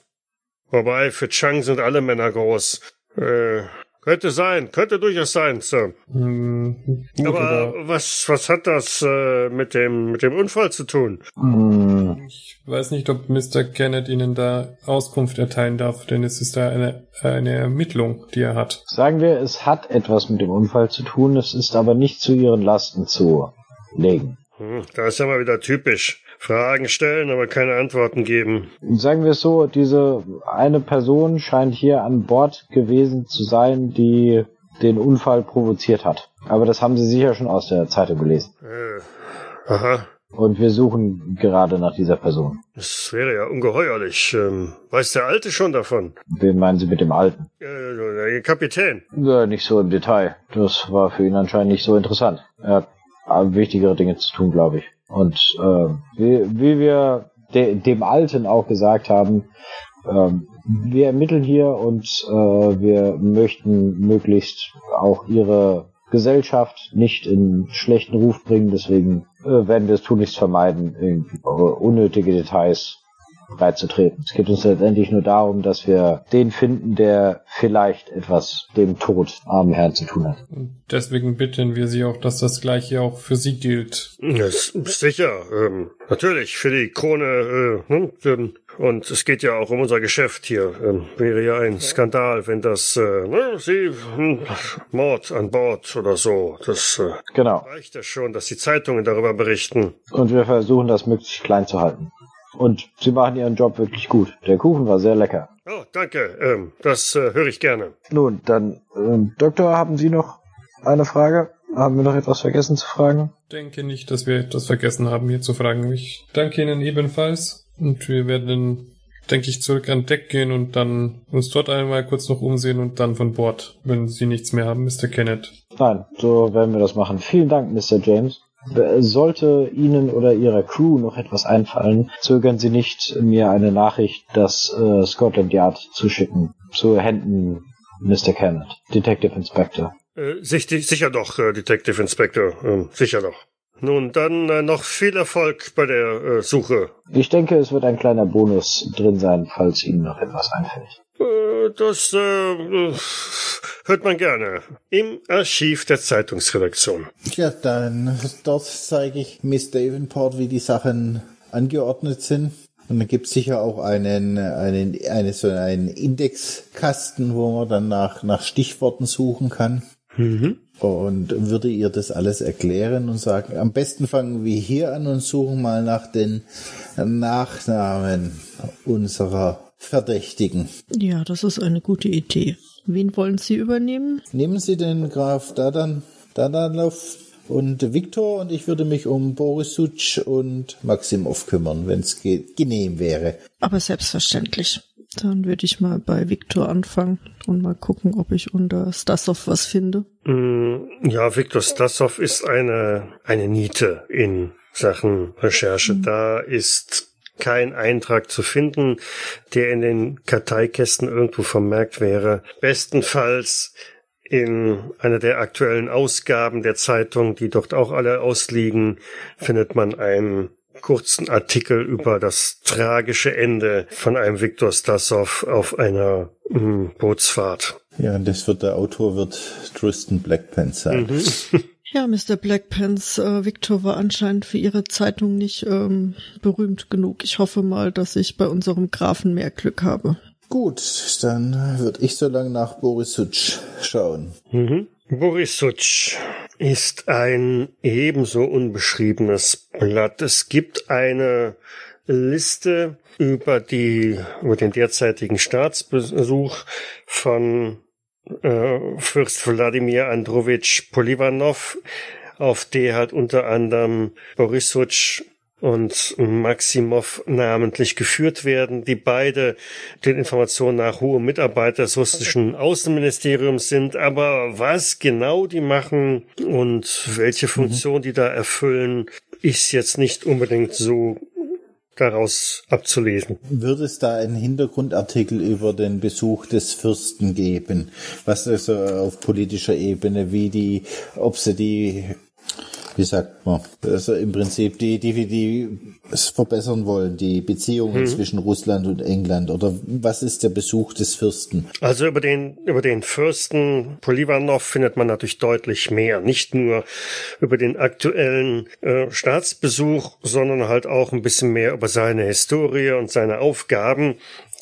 Wobei, für Chang sind alle Männer groß. Äh, könnte sein, könnte durchaus sein, Sir. Hm, gut, Aber aber was, was hat das äh, mit dem mit dem Unfall zu tun? Hm, ich weiß nicht, ob Mr. Kenneth Ihnen da Auskunft erteilen darf, denn es ist da eine, eine Ermittlung, die er hat. Sagen wir, es hat etwas mit dem Unfall zu tun, es ist aber nicht zu Ihren Lasten zu legen. Hm, da ist ja mal wieder typisch. Fragen stellen, aber keine Antworten geben. Sagen wir es so, diese eine Person scheint hier an Bord gewesen zu sein, die den Unfall provoziert hat. Aber das haben Sie sicher schon aus der Zeitung gelesen. Äh, aha, Und wir suchen gerade nach dieser Person. das wäre ja ungeheuerlich. Ähm, weiß der Alte schon davon? Wen meinen Sie mit dem Alten? Äh, der Kapitän. Ja, nicht so im Detail. Das war für ihn anscheinend nicht so interessant. Er hat wichtigere Dinge zu tun, glaube ich. Und äh, wie, wie wir de dem Alten auch gesagt haben, ähm, wir ermitteln hier und äh, wir möchten möglichst auch ihre Gesellschaft nicht in schlechten Ruf bringen. Deswegen äh, werden wir es tunlichst vermeiden, irgendwie äh, unnötige Details beizutreten. Es geht uns letztendlich nur darum, dass wir den finden, der vielleicht etwas dem Tod armen Herrn zu tun hat. Und deswegen bitten wir Sie auch, dass das Gleiche auch für Sie gilt. Ja, s- sicher, ähm, natürlich, für die Krone, äh, hm, und es geht ja auch um unser Geschäft hier. Ähm, wäre ja ein Skandal, wenn das, äh, ne, Sie, hm, Mord an Bord oder so, das äh, Genau. reicht ja schon, dass die Zeitungen darüber berichten. Und wir versuchen das möglichst klein zu halten. Und sie machen ihren Job wirklich gut. Der Kuchen war sehr lecker. Oh, danke, ähm, das äh, höre ich gerne. Nun, dann, ähm, Doktor, haben Sie noch eine Frage? Haben wir noch etwas vergessen zu fragen? denke nicht, dass wir etwas vergessen haben, hier zu fragen. Ich danke Ihnen ebenfalls und wir werden, denke ich, zurück an Deck gehen und dann uns dort einmal kurz noch umsehen und dann von Bord, wenn Sie nichts mehr haben, Mr. Kenneth. Nein, so werden wir das machen. Vielen Dank, Mr. James. Sollte Ihnen oder Ihrer Crew noch etwas einfallen, zögern Sie nicht, mir eine Nachricht, das äh, Scotland Yard zu schicken. Zu Händen Mr. Kenneth, Detective Inspector. Äh, sicher, sicher doch, äh, Detective Inspector, ähm, sicher doch. Nun, dann äh, noch viel Erfolg bei der äh, Suche. Ich denke, es wird ein kleiner Bonus drin sein, falls Ihnen noch etwas einfällt. Äh, das äh, hört man gerne. Im Archiv der Zeitungsredaktion. Ja, dann dort zeige ich Miss Davenport, wie die Sachen angeordnet sind. Und dann gibt's sicher auch einen, einen, eine, so einen Indexkasten, wo man dann nach, nach Stichworten suchen kann. Und würde ihr das alles erklären und sagen, am besten fangen wir hier an und suchen mal nach den Nachnamen unserer Verdächtigen. Ja, das ist eine gute Idee. Wen wollen Sie übernehmen? Nehmen Sie den Graf Dadan, Dadanov und Viktor und ich würde mich um Boris Sutsch und Maximov kümmern, wenn es genehm wäre. Aber selbstverständlich. Dann würde ich mal bei Viktor anfangen und mal gucken, ob ich unter Stasov was finde. Mm, Ja, Viktor Stasov ist eine, eine Niete in Sachen Recherche. Da ist kein Eintrag zu finden, der in den Karteikästen irgendwo vermerkt wäre. Bestenfalls in einer der aktuellen Ausgaben der Zeitung, die dort auch alle ausliegen, findet man einen kurzen Artikel über das tragische Ende von einem Viktor Stasov auf einer mm, Bootsfahrt. Ja, und das wird der Autor wird Tristan Blackpants sein. <laughs> Ja, Mr. Blackpants, äh, Victor war anscheinend für Ihre Zeitung nicht ähm, berühmt genug. Ich hoffe mal, dass ich bei unserem Grafen mehr Glück habe. Gut, dann würde ich so lange nach Boris Sutsch schauen. Mhm. Boris Sutsch ist ein ebenso unbeschriebenes Blatt. Es gibt eine Liste über die, über den derzeitigen Staatsbesuch von äh, Fürst Wladimir Androwitsch Polivanov, auf der halt unter anderem Boris Sutsch und Maximov namentlich geführt werden, die beide den Informationen nach hohe Mitarbeiter des russischen Außenministeriums sind. Aber was genau die machen und welche mhm. Funktion die da erfüllen, ist jetzt nicht unbedingt so daraus abzulesen. Wird es da einen Hintergrundartikel über den Besuch des Fürsten geben? Was also auf politischer Ebene, wie die, ob sie die wie sagt man, also im Prinzip die, die, die es verbessern wollen, die Beziehungen mhm. zwischen Russland und England oder was ist der Besuch des Fürsten? Also über den, über den Fürsten Polivanov findet man natürlich deutlich mehr. Nicht nur über den aktuellen äh, Staatsbesuch, sondern halt auch ein bisschen mehr über seine Historie und seine Aufgaben.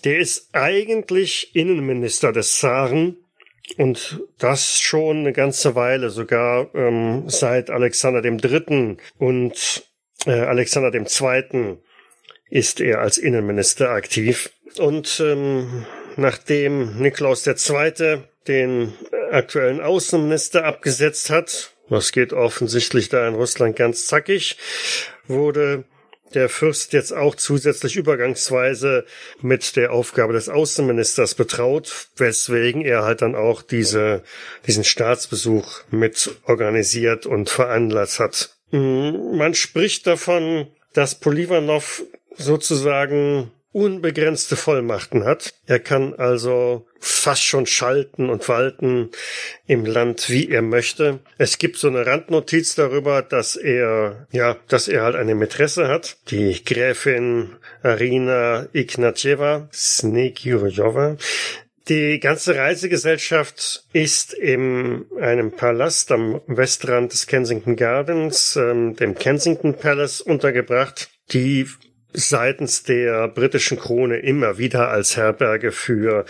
Der ist eigentlich Innenminister des Zaren und das schon eine ganze Weile, sogar ähm, seit Alexander dem Dritten und äh, Alexander dem Zweiten ist er als Innenminister aktiv. Und ähm, nachdem Niklaus der Zweite den aktuellen Außenminister abgesetzt hat, das geht offensichtlich da in Russland ganz zackig, wurde der Fürst jetzt auch zusätzlich übergangsweise mit der Aufgabe des Außenministers betraut, weswegen er halt dann auch diese, diesen Staatsbesuch mit organisiert und veranlasst hat. Mm, man spricht davon, dass Polivanov sozusagen unbegrenzte Vollmachten hat. Er kann also fast schon schalten und walten im Land, wie er möchte. Es gibt so eine Randnotiz darüber, dass er, ja, dass er halt eine Mätresse hat, die Gräfin Arina Ignatjeva Snegirjova. Die ganze Reisegesellschaft ist in einem Palast am Westrand des Kensington Gardens, ähm, dem Kensington Palace, untergebracht. Die seitens der britischen Krone immer wieder als Herberge für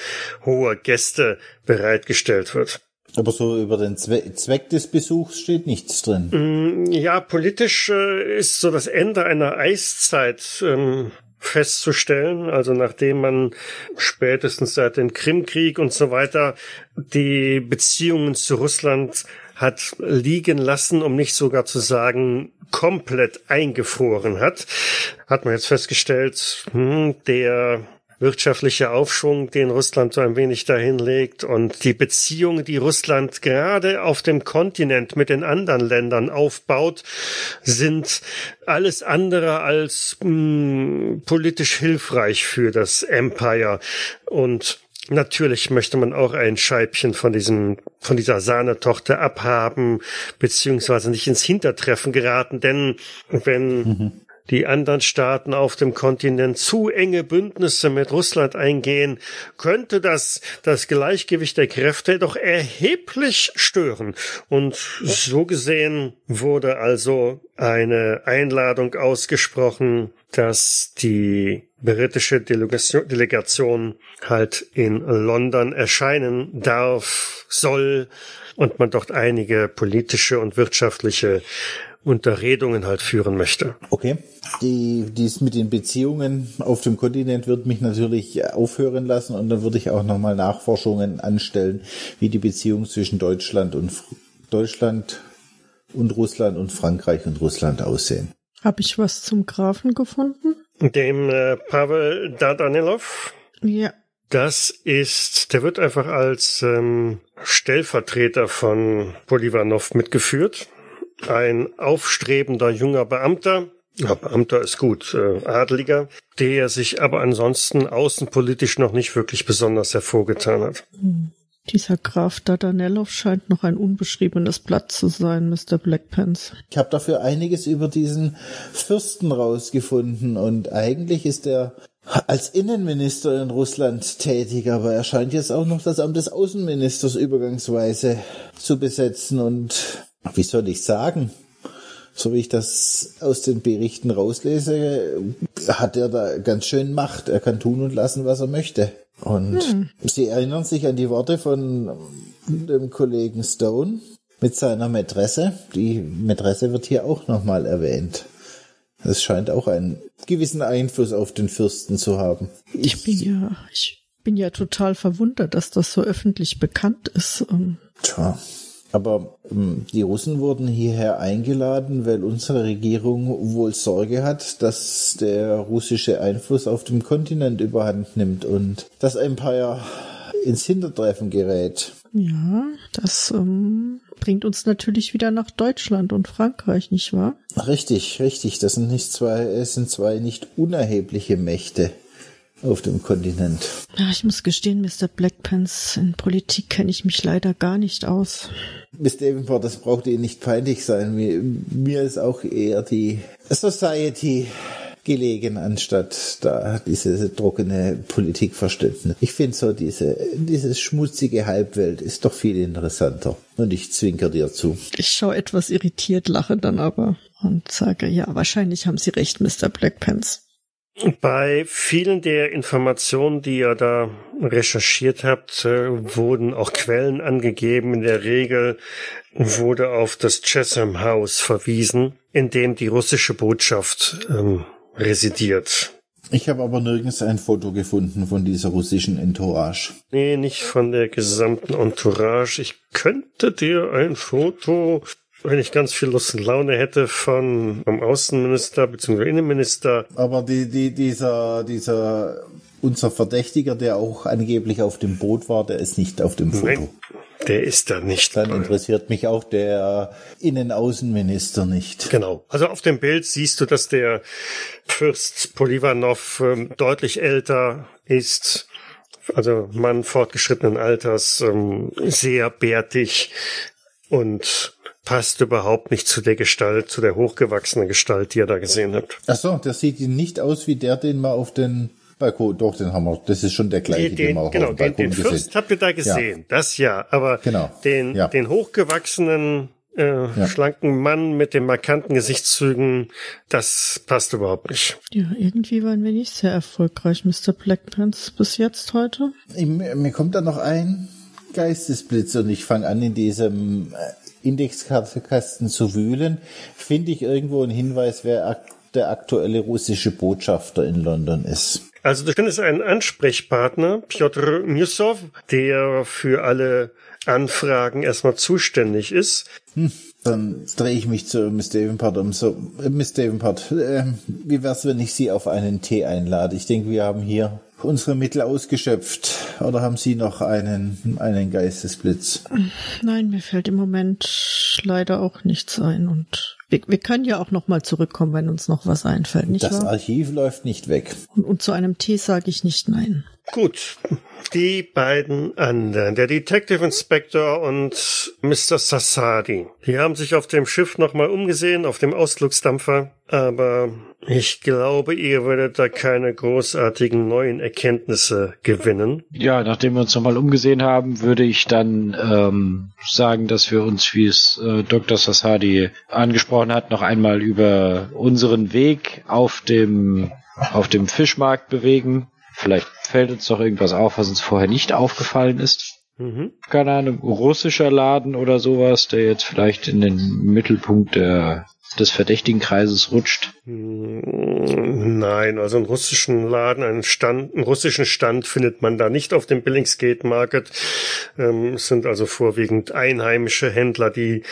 hohe Gäste bereitgestellt wird. Aber so über den Zweck des Besuchs steht nichts drin. Mm, ja, politisch äh, ist so das Ende einer Eiszeit ähm, festzustellen. Also nachdem man spätestens seit dem Krimkrieg und so weiter die Beziehungen zu Russland hat liegen lassen, um nicht sogar zu sagen, komplett eingefroren hat, hat man jetzt festgestellt, hm, der wirtschaftliche Aufschwung, den Russland so ein wenig dahin legt und die Beziehungen, die Russland gerade auf dem Kontinent mit den anderen Ländern aufbaut, sind alles andere als mh, hm, politisch hilfreich für das Empire. Und Natürlich möchte man auch ein Scheibchen von diesem, von dieser Sahnetochter abhaben, beziehungsweise nicht ins Hintertreffen geraten, denn wenn mhm. die anderen Staaten auf dem Kontinent zu enge Bündnisse mit Russland eingehen, könnte das das Gleichgewicht der Kräfte doch erheblich stören. Und so gesehen wurde also eine Einladung ausgesprochen, dass die britische Delegation, Delegation halt in London erscheinen darf, soll und man dort einige politische und wirtschaftliche Unterredungen halt führen möchte. Okay. Die, dies mit den Beziehungen auf dem Kontinent wird mich natürlich aufhören lassen und dann würde ich auch nochmal Nachforschungen anstellen, wie die Beziehung zwischen Deutschland und Deutschland und Russland und Frankreich und Russland aussehen. Habe ich was zum Grafen gefunden? Dem äh, Pavel Dardanilov. Ja. Das ist, der wird einfach als ähm, Stellvertreter von Polivanov mitgeführt. Ein aufstrebender junger Beamter, ja, Beamter ist gut, äh, Adeliger, der sich aber ansonsten außenpolitisch noch nicht wirklich besonders hervorgetan hat. Hm. Dieser Graf Dardanelov scheint noch ein unbeschriebenes Blatt zu sein, Mr. Blackpants. Ich habe dafür einiges über diesen Fürsten rausgefunden und eigentlich ist er als Innenminister in Russland tätig, aber er scheint jetzt auch noch das Amt des Außenministers übergangsweise zu besetzen und wie soll ich sagen? So wie ich das aus den Berichten rauslese, hat er da ganz schön Macht. Er kann tun und lassen, was er möchte. Und hm. Sie erinnern sich an die Worte von dem Kollegen Stone mit seiner Mätresse. Die Mätresse wird hier auch nochmal erwähnt. Es scheint auch einen gewissen Einfluss auf den Fürsten zu haben. Ich bin ja, ich bin ja total verwundert, dass das so öffentlich bekannt ist. Ähm. Tja. Aber ähm, die Russen wurden hierher eingeladen, weil unsere Regierung wohl Sorge hat, dass der russische Einfluss auf dem Kontinent überhand nimmt und das Empire ins Hintertreffen gerät. Ja, das ähm, bringt uns natürlich wieder nach Deutschland und Frankreich, nicht wahr? Richtig, richtig. Das sind nicht zwei, es sind zwei nicht unerhebliche Mächte auf dem Kontinent. Ja, ich muss gestehen, Mr. Blackpants, in Politik kenne ich mich leider gar nicht aus. Mr. Davenport, das braucht Ihnen nicht peinlich sein. Mir, mir ist auch eher die Society gelegen, anstatt da diese trockene Politikverständnis. Ich finde so diese, dieses schmutzige Halbwelt ist doch viel interessanter. Und ich zwinker dir zu. Ich schaue etwas irritiert, lache dann aber und sage, ja, wahrscheinlich haben Sie recht, Mr. Blackpants. Bei vielen der Informationen, die ihr da recherchiert habt, äh, wurden auch Quellen angegeben. In der Regel wurde auf das Chesham House verwiesen, in dem die russische Botschaft ähm, residiert. Ich habe aber nirgends ein Foto gefunden von dieser russischen Entourage. Nee, nicht von der gesamten Entourage. Ich könnte dir ein Foto wenn ich ganz viel Lust und Laune hätte von vom Außenminister bzw. Innenminister. Aber die, die, dieser, dieser, unser Verdächtiger, der auch angeblich auf dem Boot war, der ist nicht auf dem Foto. Nein, der ist da nicht. Dann interessiert mich auch der Innenaußenminister nicht. Genau. Also auf dem Bild siehst du, dass der Fürst Polivanov ähm, deutlich älter ist also Mann fortgeschrittenen Alters, ähm, sehr bärtig und passt überhaupt nicht zu der Gestalt, zu der hochgewachsenen Gestalt, die ihr da gesehen habt. Ach so, der sieht nicht aus wie der, den wir auf den Balkon, doch, den haben wir, das ist schon der gleiche, den, den wir auch genau, auf dem Balkon den, den Fürst habt ihr da gesehen, ja. das ja, aber genau. den, ja. den hochgewachsenen, äh, ja. schlanken Mann mit den markanten Gesichtszügen, das passt überhaupt nicht. Ja, irgendwie waren wir nicht sehr erfolgreich, Mr. Blackpants, bis jetzt heute. Ich, mir kommt da noch ein Geistesblitz und ich fange an in diesem Indexkasten zu wühlen, finde ich irgendwo einen Hinweis, wer der aktuelle russische Botschafter in London ist. Also du findest einen Ansprechpartner, Piotr Miusow, der für alle Anfragen erstmal zuständig ist. Hm, dann drehe ich mich zu Miss Davenport um. So, äh, Miss Davenport, äh, wie wär's, wenn ich Sie auf einen Tee einlade? Ich denke, wir haben hier unsere Mittel ausgeschöpft? Oder haben Sie noch einen, einen Geistesblitz? Nein, mir fällt im Moment leider auch nichts ein und wir, wir können ja auch noch mal zurückkommen, wenn uns noch was einfällt, nicht das wahr? Archiv läuft nicht weg. Und, und zu einem Tee sage ich nicht nein. Gut, die beiden anderen, der Detective Inspector und Mr. Sassadi, die haben sich auf dem Schiff nochmal umgesehen, auf dem Ausflugsdampfer, aber ich glaube, ihr werdet da keine großartigen neuen Erkenntnisse gewinnen. Ja, nachdem wir uns nochmal umgesehen haben, würde ich dann ähm, sagen, dass wir uns, wie es äh, Dr. Sassadi angesprochen hat, noch einmal über unseren Weg auf dem auf dem Fischmarkt bewegen Vielleicht fällt uns doch irgendwas auf, was uns vorher nicht aufgefallen ist. Mhm. Keine Ahnung, russischer Laden oder sowas, der jetzt vielleicht in den Mittelpunkt der des verdächtigen Kreises rutscht? Nein, also einen russischen Laden, einen Stand, einen russischen Stand findet man da nicht auf dem Billingsgate Market. Ähm, es sind also vorwiegend einheimische Händler, die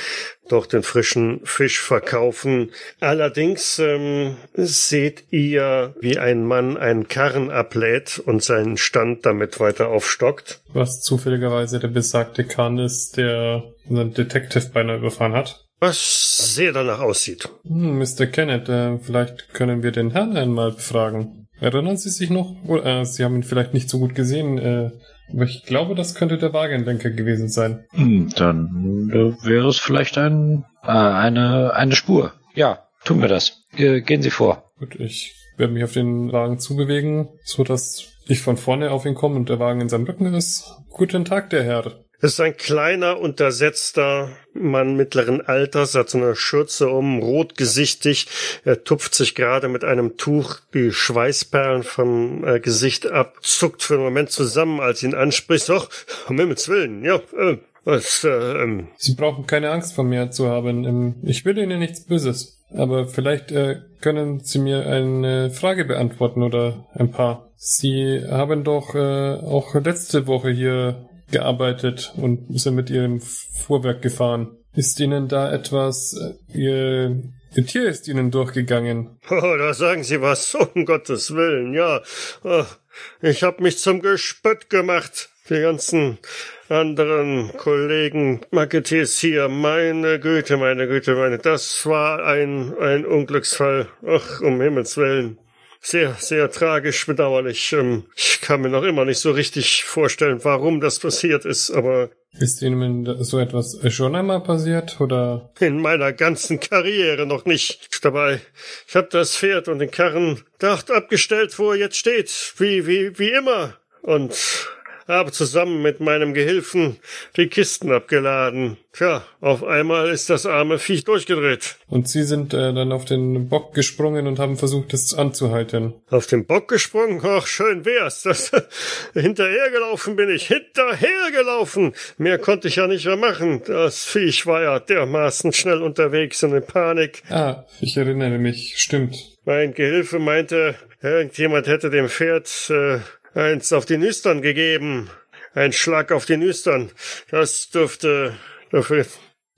dort den frischen Fisch verkaufen. Allerdings ähm, seht ihr, wie ein Mann einen Karren ablädt und seinen Stand damit weiter aufstockt. Was zufälligerweise der besagte Karren ist, der unseren Detective beinahe überfahren hat. Was sehr danach aussieht. Hm, Mr. Kenneth, äh, vielleicht können wir den Herrn einmal befragen. Erinnern Sie sich noch? Äh, Sie haben ihn vielleicht nicht so gut gesehen, äh, aber ich glaube, das könnte der Wagenlenker gewesen sein. Hm, dann äh, wäre es vielleicht ein, äh, eine, eine Spur. Ja, tun wir das. gehen Sie vor. Gut, ich werde mich auf den Wagen zubewegen, so dass ich von vorne auf ihn komme und der Wagen in seinem Rücken ist. Guten Tag, der Herr. Es ist ein kleiner, untersetzter Mann mittleren Alters, hat so eine Schürze um, rotgesichtig. Er tupft sich gerade mit einem Tuch die Schweißperlen vom äh, Gesicht ab, zuckt für einen Moment zusammen, als ihn anspricht. Doch, um Himmels Willen, ja, äh, was, äh, ähm. Sie brauchen keine Angst vor mir zu haben. Ähm, ich will Ihnen nichts Böses. Aber vielleicht äh, können Sie mir eine Frage beantworten oder ein paar. Sie haben doch äh, auch letzte Woche hier gearbeitet und sind mit Ihrem Fuhrwerk gefahren. Ist Ihnen da etwas, äh, Ihr, Ihr Tier ist Ihnen durchgegangen? Oh, da sagen Sie was, <laughs> um Gottes Willen, ja. Oh, ich hab mich zum Gespött gemacht. Die ganzen anderen Kollegen Marketeers hier, meine Güte, meine Güte, meine, das war ein, ein Unglücksfall. Ach, um Himmels Willen. Sehr, sehr tragisch, bedauerlich. Ähm, ich kann mir noch immer nicht so richtig vorstellen, warum das passiert ist, aber ist Ihnen so etwas schon einmal passiert oder? In meiner ganzen Karriere noch nicht dabei. Ich habe das Pferd und den Karren dort abgestellt, wo er jetzt steht, wie wie wie immer. Und habe zusammen mit meinem Gehilfen die Kisten abgeladen. Tja, auf einmal ist das arme Viech durchgedreht. Und Sie sind äh, dann auf den Bock gesprungen und haben versucht, es anzuhalten. Auf den Bock gesprungen? Ach, schön wär's. Das, <laughs> hinterhergelaufen bin ich. Hinterhergelaufen! Mehr konnte ich ja nicht mehr machen. Das Viech war ja dermaßen schnell unterwegs und in Panik. Ah, ich erinnere mich. Stimmt. Mein Gehilfe meinte, irgendjemand hätte dem Pferd äh, eins auf die Nüstern gegeben. Ein Schlag auf die Nüstern. Das dürfte dafür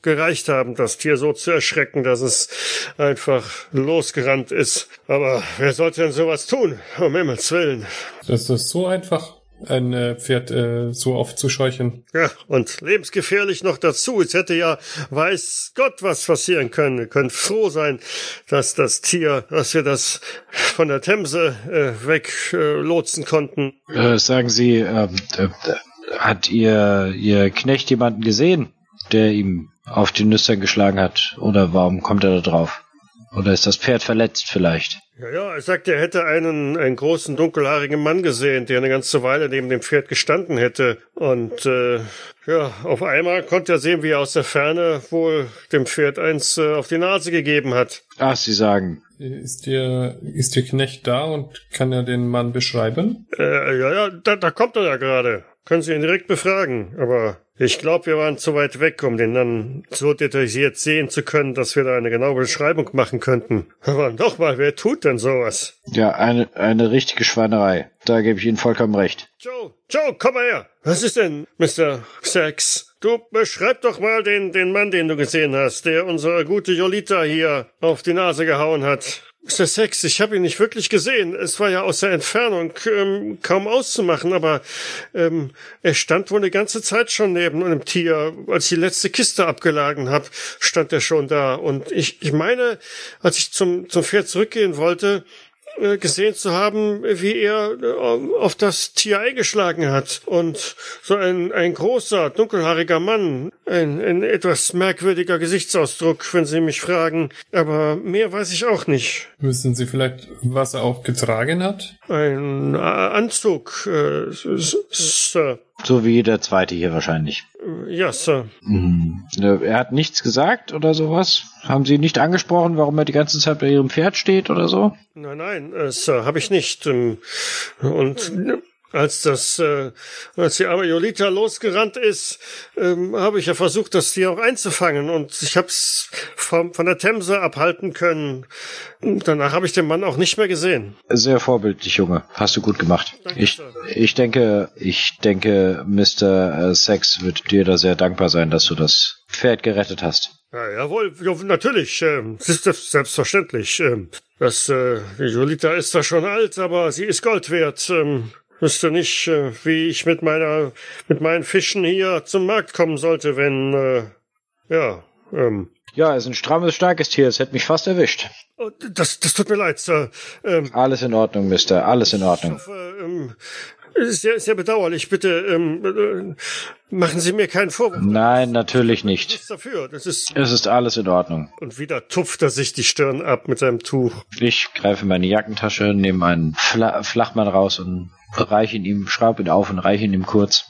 gereicht haben, das Tier so zu erschrecken, dass es einfach losgerannt ist. Aber wer sollte denn sowas tun? Um Himmels Willen. Das ist so einfach ein äh, Pferd äh, so aufzuscheuchen. Ja, und lebensgefährlich noch dazu. Es hätte ja, weiß Gott, was passieren können. Wir können froh sein, dass das Tier, dass wir das von der Themse äh, weglotsen äh, konnten. Äh, sagen Sie, ähm, äh, hat Ihr, Ihr Knecht jemanden gesehen, der ihm auf die Nüstern geschlagen hat? Oder warum kommt er da drauf? Oder ist das Pferd verletzt vielleicht? Ja, ja, er sagt, er hätte einen, einen großen dunkelhaarigen Mann gesehen, der eine ganze Weile neben dem Pferd gestanden hätte. Und äh, ja, auf einmal konnte er sehen, wie er aus der Ferne wohl dem Pferd eins äh, auf die Nase gegeben hat. Ach, Sie sagen. Ist Ihr, ist Ihr Knecht da und kann er den Mann beschreiben? Äh, ja, ja, da, da kommt er ja gerade. Können Sie ihn direkt befragen, aber ich glaube, wir waren zu weit weg, um den dann so detailliert sehen zu können, dass wir da eine genaue Beschreibung machen könnten. Aber nochmal, wer tut denn sowas? Ja, eine, eine richtige Schweinerei. Da gebe ich Ihnen vollkommen recht. Joe, Joe, komm mal her. Was ist denn, Mr. Sachs? Du beschreib doch mal den, den Mann, den du gesehen hast, der unsere gute Jolita hier auf die Nase gehauen hat. Mr. Sex, ich habe ihn nicht wirklich gesehen. Es war ja aus der Entfernung ähm, kaum auszumachen, aber ähm, er stand wohl eine ganze Zeit schon neben einem Tier. Als ich die letzte Kiste abgeladen habe, stand er schon da. Und ich, ich meine, als ich zum, zum Pferd zurückgehen wollte, gesehen zu haben, wie er äh, auf das Tier eingeschlagen hat. Und so ein, ein großer, dunkelhaariger Mann, ein, ein etwas merkwürdiger Gesichtsausdruck, wenn Sie mich fragen. Aber mehr weiß ich auch nicht. Wissen Sie vielleicht, was er auch getragen hat? Ein äh, Anzug, äh, Sir. So wie der zweite hier wahrscheinlich. Ja, Sir. Mhm. Er hat nichts gesagt oder sowas? Haben Sie nicht angesprochen, warum er die ganze Zeit bei Ihrem Pferd steht oder so? Nein, nein, äh, Sir, habe ich nicht. Ähm, und als das, äh, als die arme Jolita losgerannt ist, ähm, habe ich ja versucht, das Tier auch einzufangen und ich habe es von, von der Themse abhalten können. Danach habe ich den Mann auch nicht mehr gesehen. Sehr vorbildlich, Junge. Hast du gut gemacht. Danke, ich, Sir. ich denke, ich denke, Mr. Sex wird dir da sehr dankbar sein, dass du das Pferd gerettet hast. Ja, jawohl, ja, natürlich. Ähm, es ist das selbstverständlich. Ähm, das, äh, Jolita ist zwar schon alt, aber sie ist Gold wert. Ähm, wüsste nicht, äh, wie ich mit meiner, mit meinen Fischen hier zum Markt kommen sollte, wenn, äh, ja, ähm, Ja, er ist ein strammes, starkes Tier. Es hätte mich fast erwischt. oh, das, das tut mir leid, Sir. Ähm, Alles in Ordnung, Mister. Alles in ich Ordnung. hoffe, ähm, es ist sehr, sehr bedauerlich. Bitte, ähm, äh, machen Sie mir keinen Vorwurf. Nein, natürlich nicht. Nichts dafür. Das ist, Es ist alles in Ordnung. und wieder tupft er sich die Stirn ab mit seinem Tuch. Ich greife in meine Jackentasche, nehme einen Fla Flachmann raus und reiche ihn ihm, schraube ihn auf und reiche ihn ihm kurz.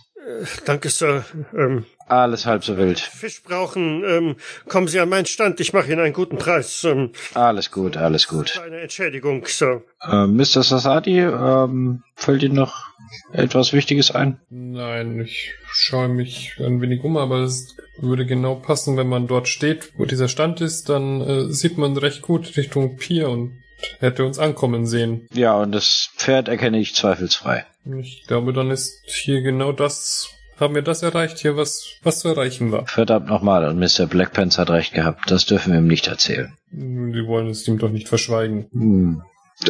Danke, Sir. Ähm, Alles halb so wild. Fisch brauchen, ähm, kommen Sie an meinen Stand. Ich mache Ihnen einen guten Preis. Ähm, Alles gut, alles gut. eine Entschädigung, Sir. Äh, Mr. Sasadi, ähm, fällt Ihnen noch etwas Wichtiges ein? Nein, ich schaue mich ein wenig um, aber es würde genau passen, wenn man dort steht, wo dieser Stand ist, dann äh, sieht man recht gut Richtung Pier und hätte uns ankommen sehen. Ja, und das Pferd erkenne ich zweifelsfrei. Ich glaube, dann ist hier genau das, haben wir das erreicht hier, was, was zu erreichen war. Verdammt nochmal, und Mr. Blackpants hat recht gehabt. Das dürfen wir ihm nicht erzählen. Die wollen es ihm doch nicht verschweigen. Hm.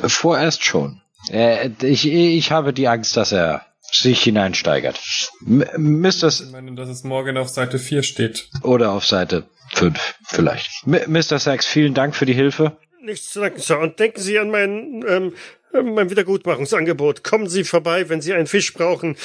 Vorerst schon. Äh, ich, ich habe die Angst, dass er sich hineinsteigert. M Mr. Ich meine, dass es morgen auf Seite 4 steht. Oder auf Seite 5 vielleicht. M Mr. Sachs, vielen Dank für die Hilfe. Nichts zu danken, Sir. Und denken Sie an mein, ähm, mein Wiedergutmachungsangebot. Kommen Sie vorbei, wenn Sie einen Fisch brauchen.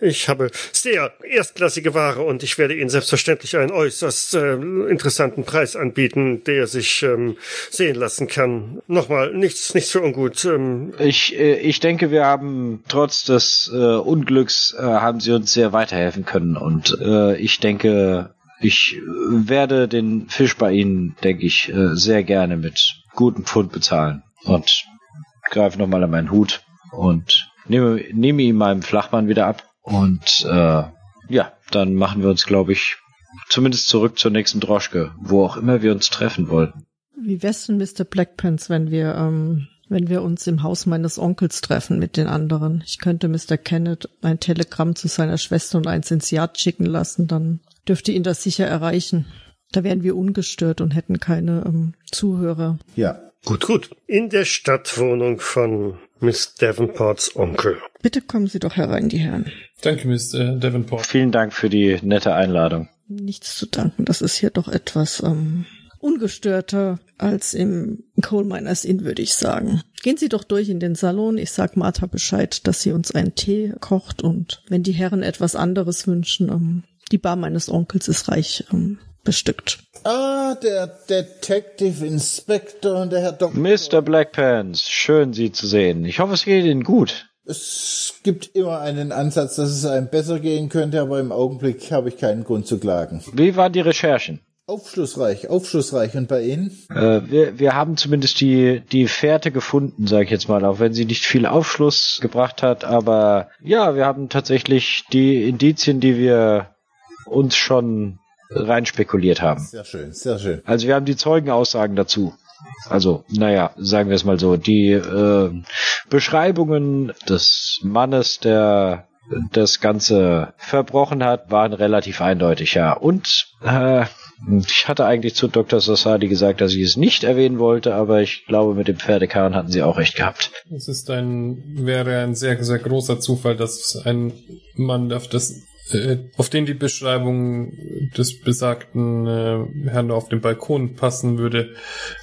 Ich habe sehr erstklassige Ware und ich werde Ihnen selbstverständlich einen äußerst äh, interessanten Preis anbieten, der sich ähm, sehen lassen kann. Nochmal, nichts, nichts für ungut. Ähm, Ich, äh, ich denke, wir haben trotz des äh, Unglücks äh, haben Sie uns sehr weiterhelfen können und äh, ich denke, ich werde den Fisch bei Ihnen, denke ich, äh, sehr gerne mit gutem Pfund bezahlen und greife nochmal an meinen Hut und nehme, nehme ihm meinen Flachmann wieder ab und äh, ja, dann machen wir uns, glaube ich, zumindest zurück zur nächsten Droschke, wo auch immer wir uns treffen wollten. Wie wär's denn, Mr. Blackpants, wenn wir, ähm, wenn wir uns im Haus meines Onkels treffen mit den anderen? Ich könnte Mr. Kenneth ein Telegramm zu seiner Schwester und eins ins Yard schicken lassen, dann dürfte ihn das sicher erreichen. Da wären wir ungestört und hätten keine ähm, Zuhörer. Ja. gut, gut. In der Stadtwohnung von Miss Davenports Onkel. Bitte kommen Sie doch herein, die Herren. Danke, Miss äh, Davenport. Vielen Dank für die nette Einladung. Nichts zu danken. Das ist hier doch etwas ähm, ungestörter als im Coal Miners Inn, würde ich sagen. Gehen Sie doch durch in den Salon. Ich sag Martha Bescheid, dass sie uns einen Tee kocht und wenn die Herren etwas anderes wünschen, ähm, die Bar meines Onkels ist reich ähm, bestückt. Ah, der Detective Inspector und der Herr Doktor. Mr. Blackpants, schön Sie zu sehen. Ich hoffe, es geht Ihnen gut. Es gibt immer einen Ansatz, dass es einem besser gehen könnte, aber im Augenblick habe ich keinen Grund zu klagen. Wie waren die Recherchen? Aufschlussreich, aufschlussreich. Und bei Ihnen? Äh, wir, wir haben zumindest die, die Fährte gefunden, sage ich jetzt mal, auch wenn sie nicht viel Aufschluss gebracht hat. Aber ja, wir haben tatsächlich die Indizien, die wir uns schon reinspekuliert haben. Sehr schön, sehr schön. Also wir haben die Zeugenaussagen dazu. Also, naja, sagen wir es mal so, die äh, Beschreibungen des Mannes, der das Ganze verbrochen hat, waren relativ eindeutig, ja. Und äh, ich hatte eigentlich zu Dr. Sassadi gesagt, dass ich es nicht erwähnen wollte, aber ich glaube, mit dem Pferdekarren hatten sie auch recht gehabt. Es ist ein, wäre ein sehr, sehr großer Zufall, dass ein Mann auf das, auf den die Beschreibung des besagten äh, Herrn auf dem Balkon passen würde,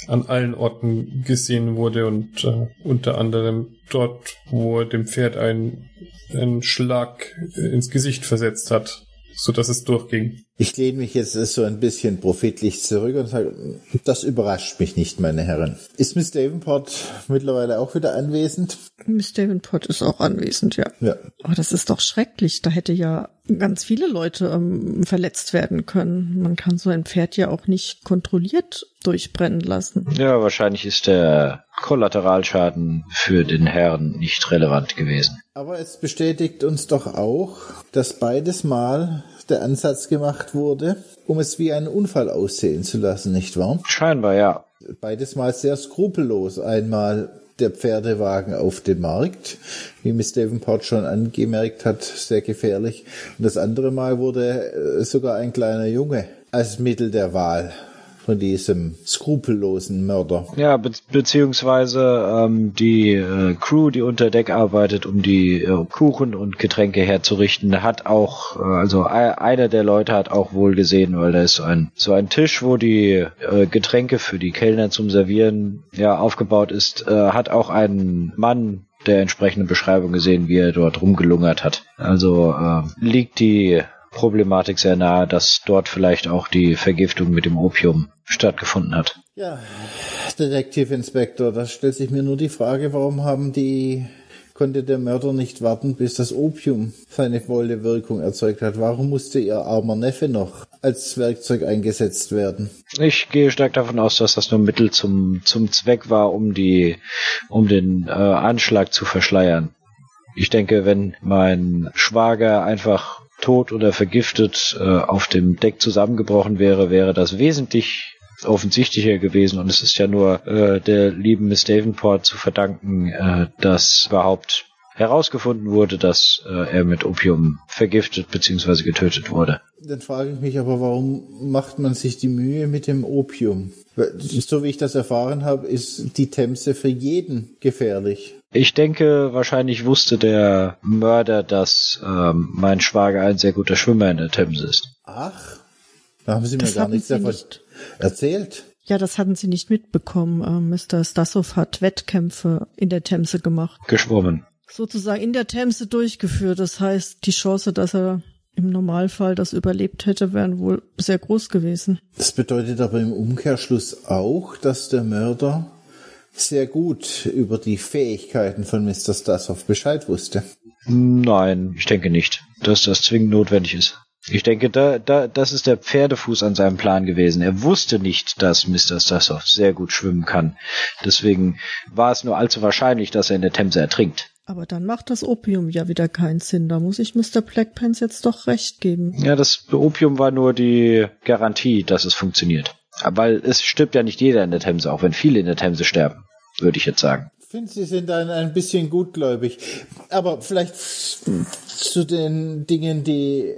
an allen Orten gesehen wurde und äh, unter anderem dort, wo er dem Pferd ein, einen Schlag äh, ins Gesicht versetzt hat, so dass es durchging. Ich lehne mich jetzt so ein bisschen profitlich zurück und sage, das überrascht mich nicht, meine Herren. Ist Miss Davenport mittlerweile auch wieder anwesend? Miss Davenport ist auch anwesend, ja. Ja. Aber das ist doch schrecklich. Da hätte ja ganz viele Leute ähm, verletzt werden können. Man kann so ein Pferd ja auch nicht kontrolliert durchbrennen lassen. Ja, wahrscheinlich ist der Kollateralschaden für den Herrn nicht relevant gewesen. Aber es bestätigt uns doch auch, dass beides Mal der Ansatz gemacht wurde, um es wie einen Unfall aussehen zu lassen, nicht wahr? Scheinbar, ja. Beides Mal sehr skrupellos. Einmal der Pferdewagen auf dem Markt, wie Miss Davenport schon angemerkt hat, sehr gefährlich. Und das andere Mal wurde äh, sogar ein kleiner Junge als Mittel der Wahl von diesem skrupellosen Mörder. Ja, be beziehungsweise ähm, die äh, Crew, die unter Deck arbeitet, um die äh, Kuchen und Getränke herzurichten, hat auch, äh, also einer der Leute hat auch wohl gesehen, weil da ist so ein so ein Tisch, wo die äh, Getränke für die Kellner zum Servieren ja aufgebaut ist, äh, hat auch einen Mann der entsprechenden Beschreibung gesehen, wie er dort rumgelungert hat. Also äh, liegt die Problematik sehr nahe, dass dort vielleicht auch die Vergiftung mit dem Opium stattgefunden hat. Ja, Detektiv Inspektor, da stellt sich mir nur die Frage, warum haben die konnte der Mörder nicht warten, bis das Opium seine volle Wirkung erzeugt hat? Warum musste ihr armer Neffe noch als Werkzeug eingesetzt werden? Ich gehe stark davon aus, dass das nur Mittel zum, zum Zweck war, um die, um den äh, Anschlag zu verschleiern. Ich denke, wenn mein Schwager einfach tot oder vergiftet äh, auf dem Deck zusammengebrochen wäre, wäre das wesentlich offensichtlicher gewesen und es ist ja nur äh, der lieben Miss Davenport zu verdanken, äh, dass überhaupt herausgefunden wurde, dass äh, er mit Opium vergiftet bzw. getötet wurde. Dann frage ich mich aber, warum macht man sich die Mühe mit dem Opium? So wie ich das erfahren habe, ist die Themse für jeden gefährlich. Ich denke, wahrscheinlich wusste der Mörder, dass ähm, mein Schwager ein sehr guter Schwimmer in der Themse ist. Ach, da haben Sie mir Das gar nichts davon nicht. erzählt. Ja, das hatten sie nicht mitbekommen. Ähm, Mr. Stassow hat Wettkämpfe in der Themse gemacht. Geschwommen. Sozusagen in der Themse durchgeführt. Das heißt, die Chance, dass er im Normalfall das überlebt hätte, wären wohl sehr groß gewesen. Das bedeutet aber im Umkehrschluss auch, dass der Mörder sehr gut über die Fähigkeiten von Mr. Stassow Bescheid wusste. Nein, ich denke nicht, dass das zwingend notwendig ist. Ich denke, da, da, das ist der Pferdefuß an seinem Plan gewesen. Er wusste nicht, dass Mr. Stassow sehr gut schwimmen kann. Deswegen war es nur allzu wahrscheinlich, dass er in der Themse ertrinkt. Aber dann macht das Opium ja wieder keinen Sinn. Da muss ich Mr. Blackpants jetzt doch recht geben. Ja, das Opium war nur die Garantie, dass es funktioniert. Aber es stirbt ja nicht jeder in der Themse, auch wenn viele in der Themse sterben, würde ich jetzt sagen. Ich finde, Sie sind ein, ein bisschen gutgläubig. Aber vielleicht zu den Dingen, die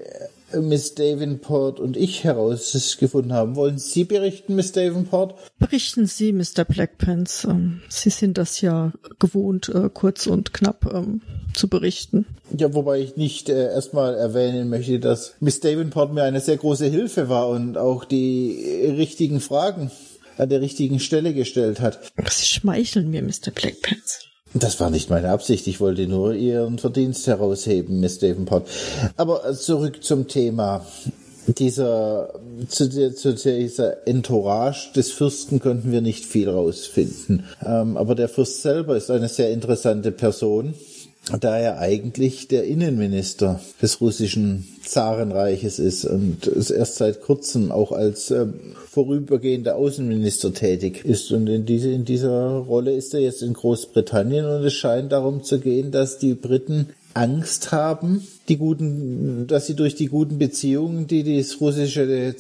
Miss Davenport und ich herausgefunden haben. Wollen Sie berichten, Miss Davenport? Berichten Sie, Mr. Blackpants. Ähm, Sie sind das ja gewohnt, äh, kurz und knapp ähm, zu berichten. Ja, wobei ich nicht äh, erstmal erwähnen möchte, dass Miss Davenport mir eine sehr große Hilfe war und auch die richtigen Fragen an der richtigen Stelle gestellt hat. Sie schmeicheln mir, Mr. Blackpants. Das war nicht meine Absicht. Ich wollte nur Ihren Verdienst herausheben, Miss Davenport. Aber zurück zum Thema. Dieser, zu, der, zu dieser Entourage des Fürsten konnten wir nicht viel rausfinden. Ähm, aber der Fürst selber ist eine sehr interessante Person, da er eigentlich der Innenminister des russischen Zarenreiches ist und es erst seit kurzem auch als ähm, vorübergehender Außenminister tätig ist. Und in, diese, in dieser Rolle ist er jetzt in Großbritannien und es scheint darum zu gehen, dass die Briten Angst haben, die guten, dass sie durch die guten Beziehungen, die das russische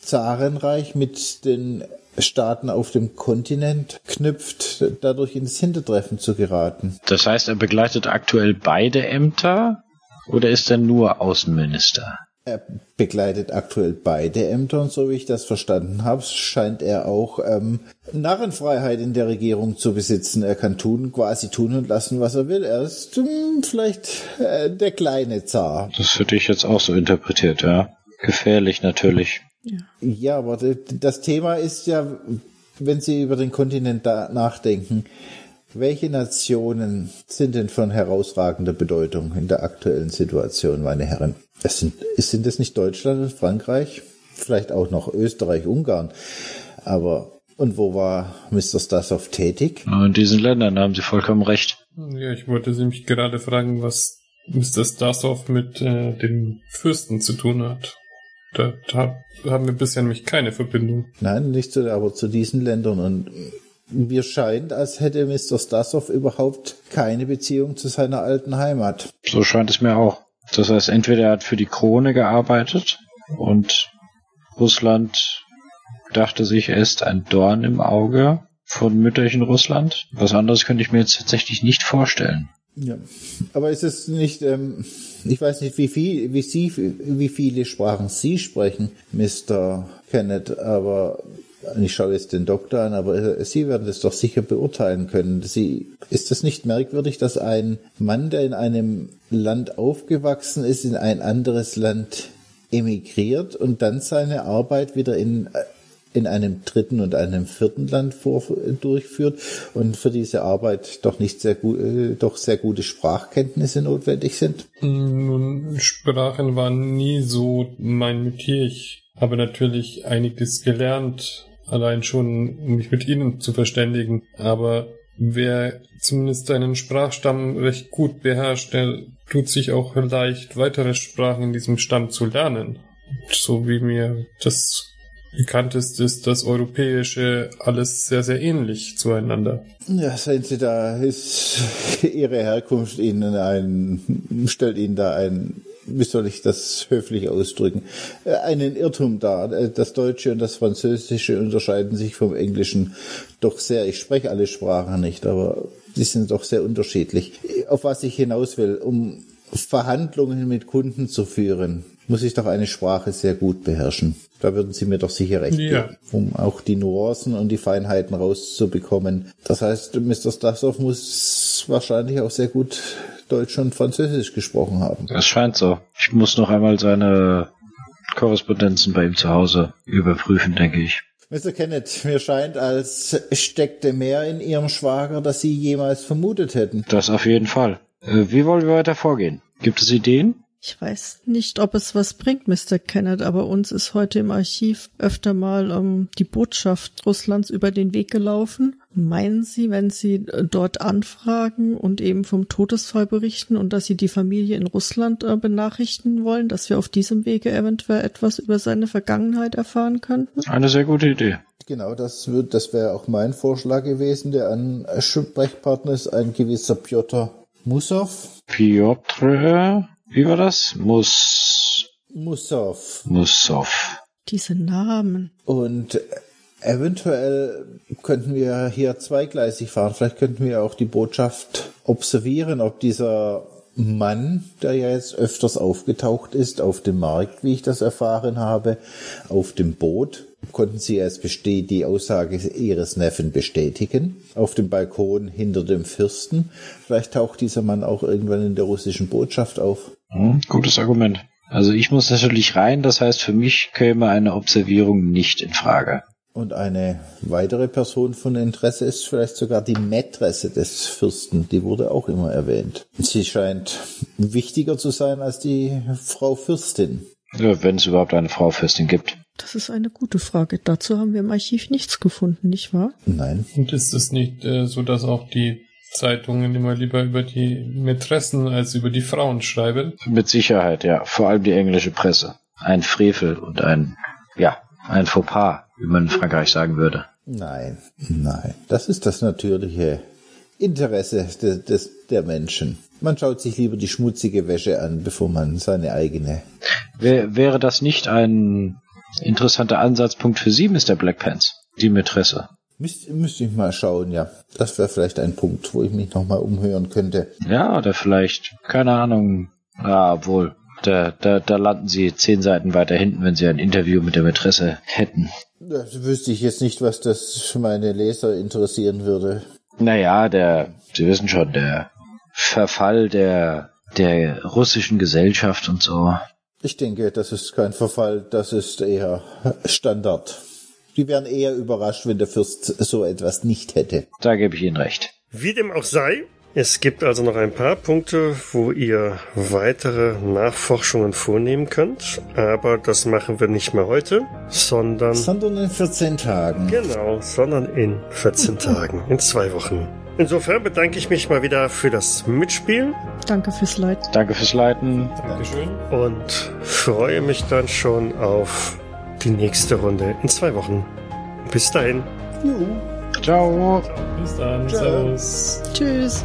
Zarenreich mit den Staaten auf dem Kontinent knüpft, dadurch ins Hintertreffen zu geraten. Das heißt, er begleitet aktuell beide Ämter oder ist er nur Außenminister? Er begleitet aktuell beide Ämter und so wie ich das verstanden habe, scheint er auch ähm, Narrenfreiheit in der Regierung zu besitzen. Er kann tun, quasi tun und lassen, was er will. Er ist ähm, vielleicht äh, der kleine Zar. Das hätte ich jetzt auch so interpretiert, ja. Gefährlich natürlich. Ja, aber das Thema ist ja, wenn Sie über den Kontinent da nachdenken, welche Nationen sind denn von herausragender Bedeutung in der aktuellen Situation, meine Herren? Es sind, sind es nicht Deutschland und Frankreich? Vielleicht auch noch Österreich, Ungarn. Aber, und wo war Mr. Stassow tätig? In diesen Ländern haben Sie vollkommen recht. Ja, ich wollte Sie mich gerade fragen, was Mr. Stassow mit äh, dem Fürsten zu tun hat. Da, da haben wir bisher nämlich keine Verbindung. Nein, nicht zu, aber zu diesen Ländern. Und mir scheint, als hätte Mr. Stassow überhaupt keine Beziehung zu seiner alten Heimat. So scheint es mir auch. Das heißt, entweder er hat für die Krone gearbeitet und Russland dachte sich, er ist ein Dorn im Auge von mütterchen Russland. Was anderes könnte ich mir jetzt tatsächlich nicht vorstellen. Ja, aber ist es nicht, ähm, ich weiß nicht, wie viel, wie Sie, wie viele Sprachen Sie sprechen, Mr. Kenneth, aber ich schaue jetzt den Doktor an, aber Sie werden das doch sicher beurteilen können. Sie, ist es nicht merkwürdig, dass ein Mann, der in einem Land aufgewachsen ist, in ein anderes Land emigriert und dann seine Arbeit wieder in in einem dritten und einem vierten Land vor, durchführt und für diese Arbeit doch nicht sehr gut, äh, doch sehr gute Sprachkenntnisse notwendig sind? Nun, Sprachen waren nie so mein Metier. Ich habe natürlich einiges gelernt, allein schon, um mich mit ihnen zu verständigen. Aber wer zumindest einen Sprachstamm recht gut beherrscht, der tut sich auch leicht, weitere Sprachen in diesem Stamm zu lernen. So wie mir das bekannt ist, ist das Europäische alles sehr, sehr ähnlich zueinander. Ja, sehen Sie, da ist Ihre Herkunft Ihnen ein, stellt Ihnen da ein wie soll ich das höflich ausdrücken, einen Irrtum dar. Das Deutsche und das Französische unterscheiden sich vom Englischen doch sehr. Ich spreche alle Sprachen nicht, aber die sind doch sehr unterschiedlich. Auf was ich hinaus will, um Verhandlungen mit Kunden zu führen, muss ich doch eine Sprache sehr gut beherrschen. Da würden Sie mir doch sicher recht Ja. geben, um auch die Nuancen und die Feinheiten rauszubekommen. Das heißt, Mr. Stassow muss wahrscheinlich auch sehr gut Deutsch und Französisch gesprochen haben. Das scheint so. Ich muss noch einmal seine Korrespondenzen bei ihm zu Hause überprüfen, denke ich. Mr. Kenneth, mir scheint, als steckte mehr in Ihrem Schwager, das Sie jemals vermutet hätten. Das auf jeden Fall. Äh, wie wollen wir weiter vorgehen? Gibt es Ideen? Ich weiß nicht, ob es was bringt, Mr. Kenneth, aber uns ist heute im Archiv öfter mal ähm, die Botschaft Russlands über den Weg gelaufen. Meinen Sie, wenn Sie äh, dort anfragen und eben vom Todesfall berichten und dass Sie die Familie in Russland äh, benachrichtigen wollen, dass wir auf diesem Wege eventuell etwas über seine Vergangenheit erfahren könnten? Eine sehr gute Idee. Genau, das wird, das wäre auch mein Vorschlag gewesen. Der Ansprechpartner ist ein gewisser Piotr Mussow. Piotr, wie war das? Mus, Mussow. Mussow. Diese Namen. Und eventuell könnten wir hier zweigleisig fahren. Vielleicht könnten wir auch die Botschaft observieren, ob dieser Mann, der ja jetzt öfters aufgetaucht ist, auf dem Markt, wie ich das erfahren habe, auf dem Boot, konnten sie als beste die Aussage ihres Neffen bestätigen. Auf dem Balkon hinter dem Fürsten. Vielleicht taucht dieser Mann auch irgendwann in der russischen Botschaft auf. Hm, gutes Argument. Also ich muss natürlich rein, das heißt für mich käme eine Observierung nicht in Frage. Und eine weitere Person von Interesse ist vielleicht sogar die Mätresse des Fürsten. Die wurde auch immer erwähnt. Sie scheint wichtiger zu sein als die Frau Fürstin. Ja, wenn es überhaupt eine Frau Fürstin gibt. Das ist eine gute Frage. Dazu haben wir im Archiv nichts gefunden, nicht wahr? Nein. Und ist es nicht äh, so, dass auch die Zeitungen immer lieber über die Mätressen als über die Frauen schreiben? Mit Sicherheit, ja. Vor allem die englische Presse. Ein Frevel und ein, ja, ein Fauxpas, wie man in Frankreich sagen würde. Nein. Nein. Das ist das natürliche Interesse des, des, der Menschen. Man schaut sich lieber die schmutzige Wäsche an, bevor man seine eigene. Wär, wäre das nicht ein interessanter Ansatzpunkt für Sie, Mr. Blackpants? Die Mätresse. Müsste müsste ich mal schauen, ja. Das wäre vielleicht ein Punkt, wo ich mich nochmal umhören könnte. Ja, oder vielleicht, keine Ahnung. Ja, obwohl, da, da, da landen Sie zehn Seiten weiter hinten, wenn Sie ein Interview mit der Mätresse hätten. Das wüsste ich jetzt nicht, was das für meine Leser interessieren würde. Naja, der, Sie wissen schon, der Verfall der, der russischen Gesellschaft und so. Ich denke, das ist kein Verfall, das ist eher Standard. Die wären eher überrascht, wenn der Fürst so etwas nicht hätte. Da gebe ich Ihnen recht. Wie dem auch sei, es gibt also noch ein paar Punkte, wo ihr weitere Nachforschungen vornehmen könnt, aber das machen wir nicht mehr heute, sondern Sondern in 14 Tagen. genau, sondern in 14 <laughs> Tagen, in zwei Wochen. Insofern bedanke ich mich mal wieder für das Mitspielen Danke fürs Leid. Danke fürs Leiten. Dankeschön. und freue mich dann schon auf die nächste Runde in zwei Wochen. Bis dahin. Juhu. Ciao. Bis dann. Ciao. Servus. Tschüss.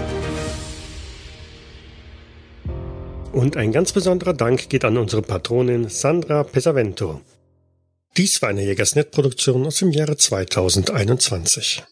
Und ein ganz besonderer Dank geht an unsere Patronin Sandra Pesavento. Dies war eine Jägersnet-Produktion aus dem Jahre 2021.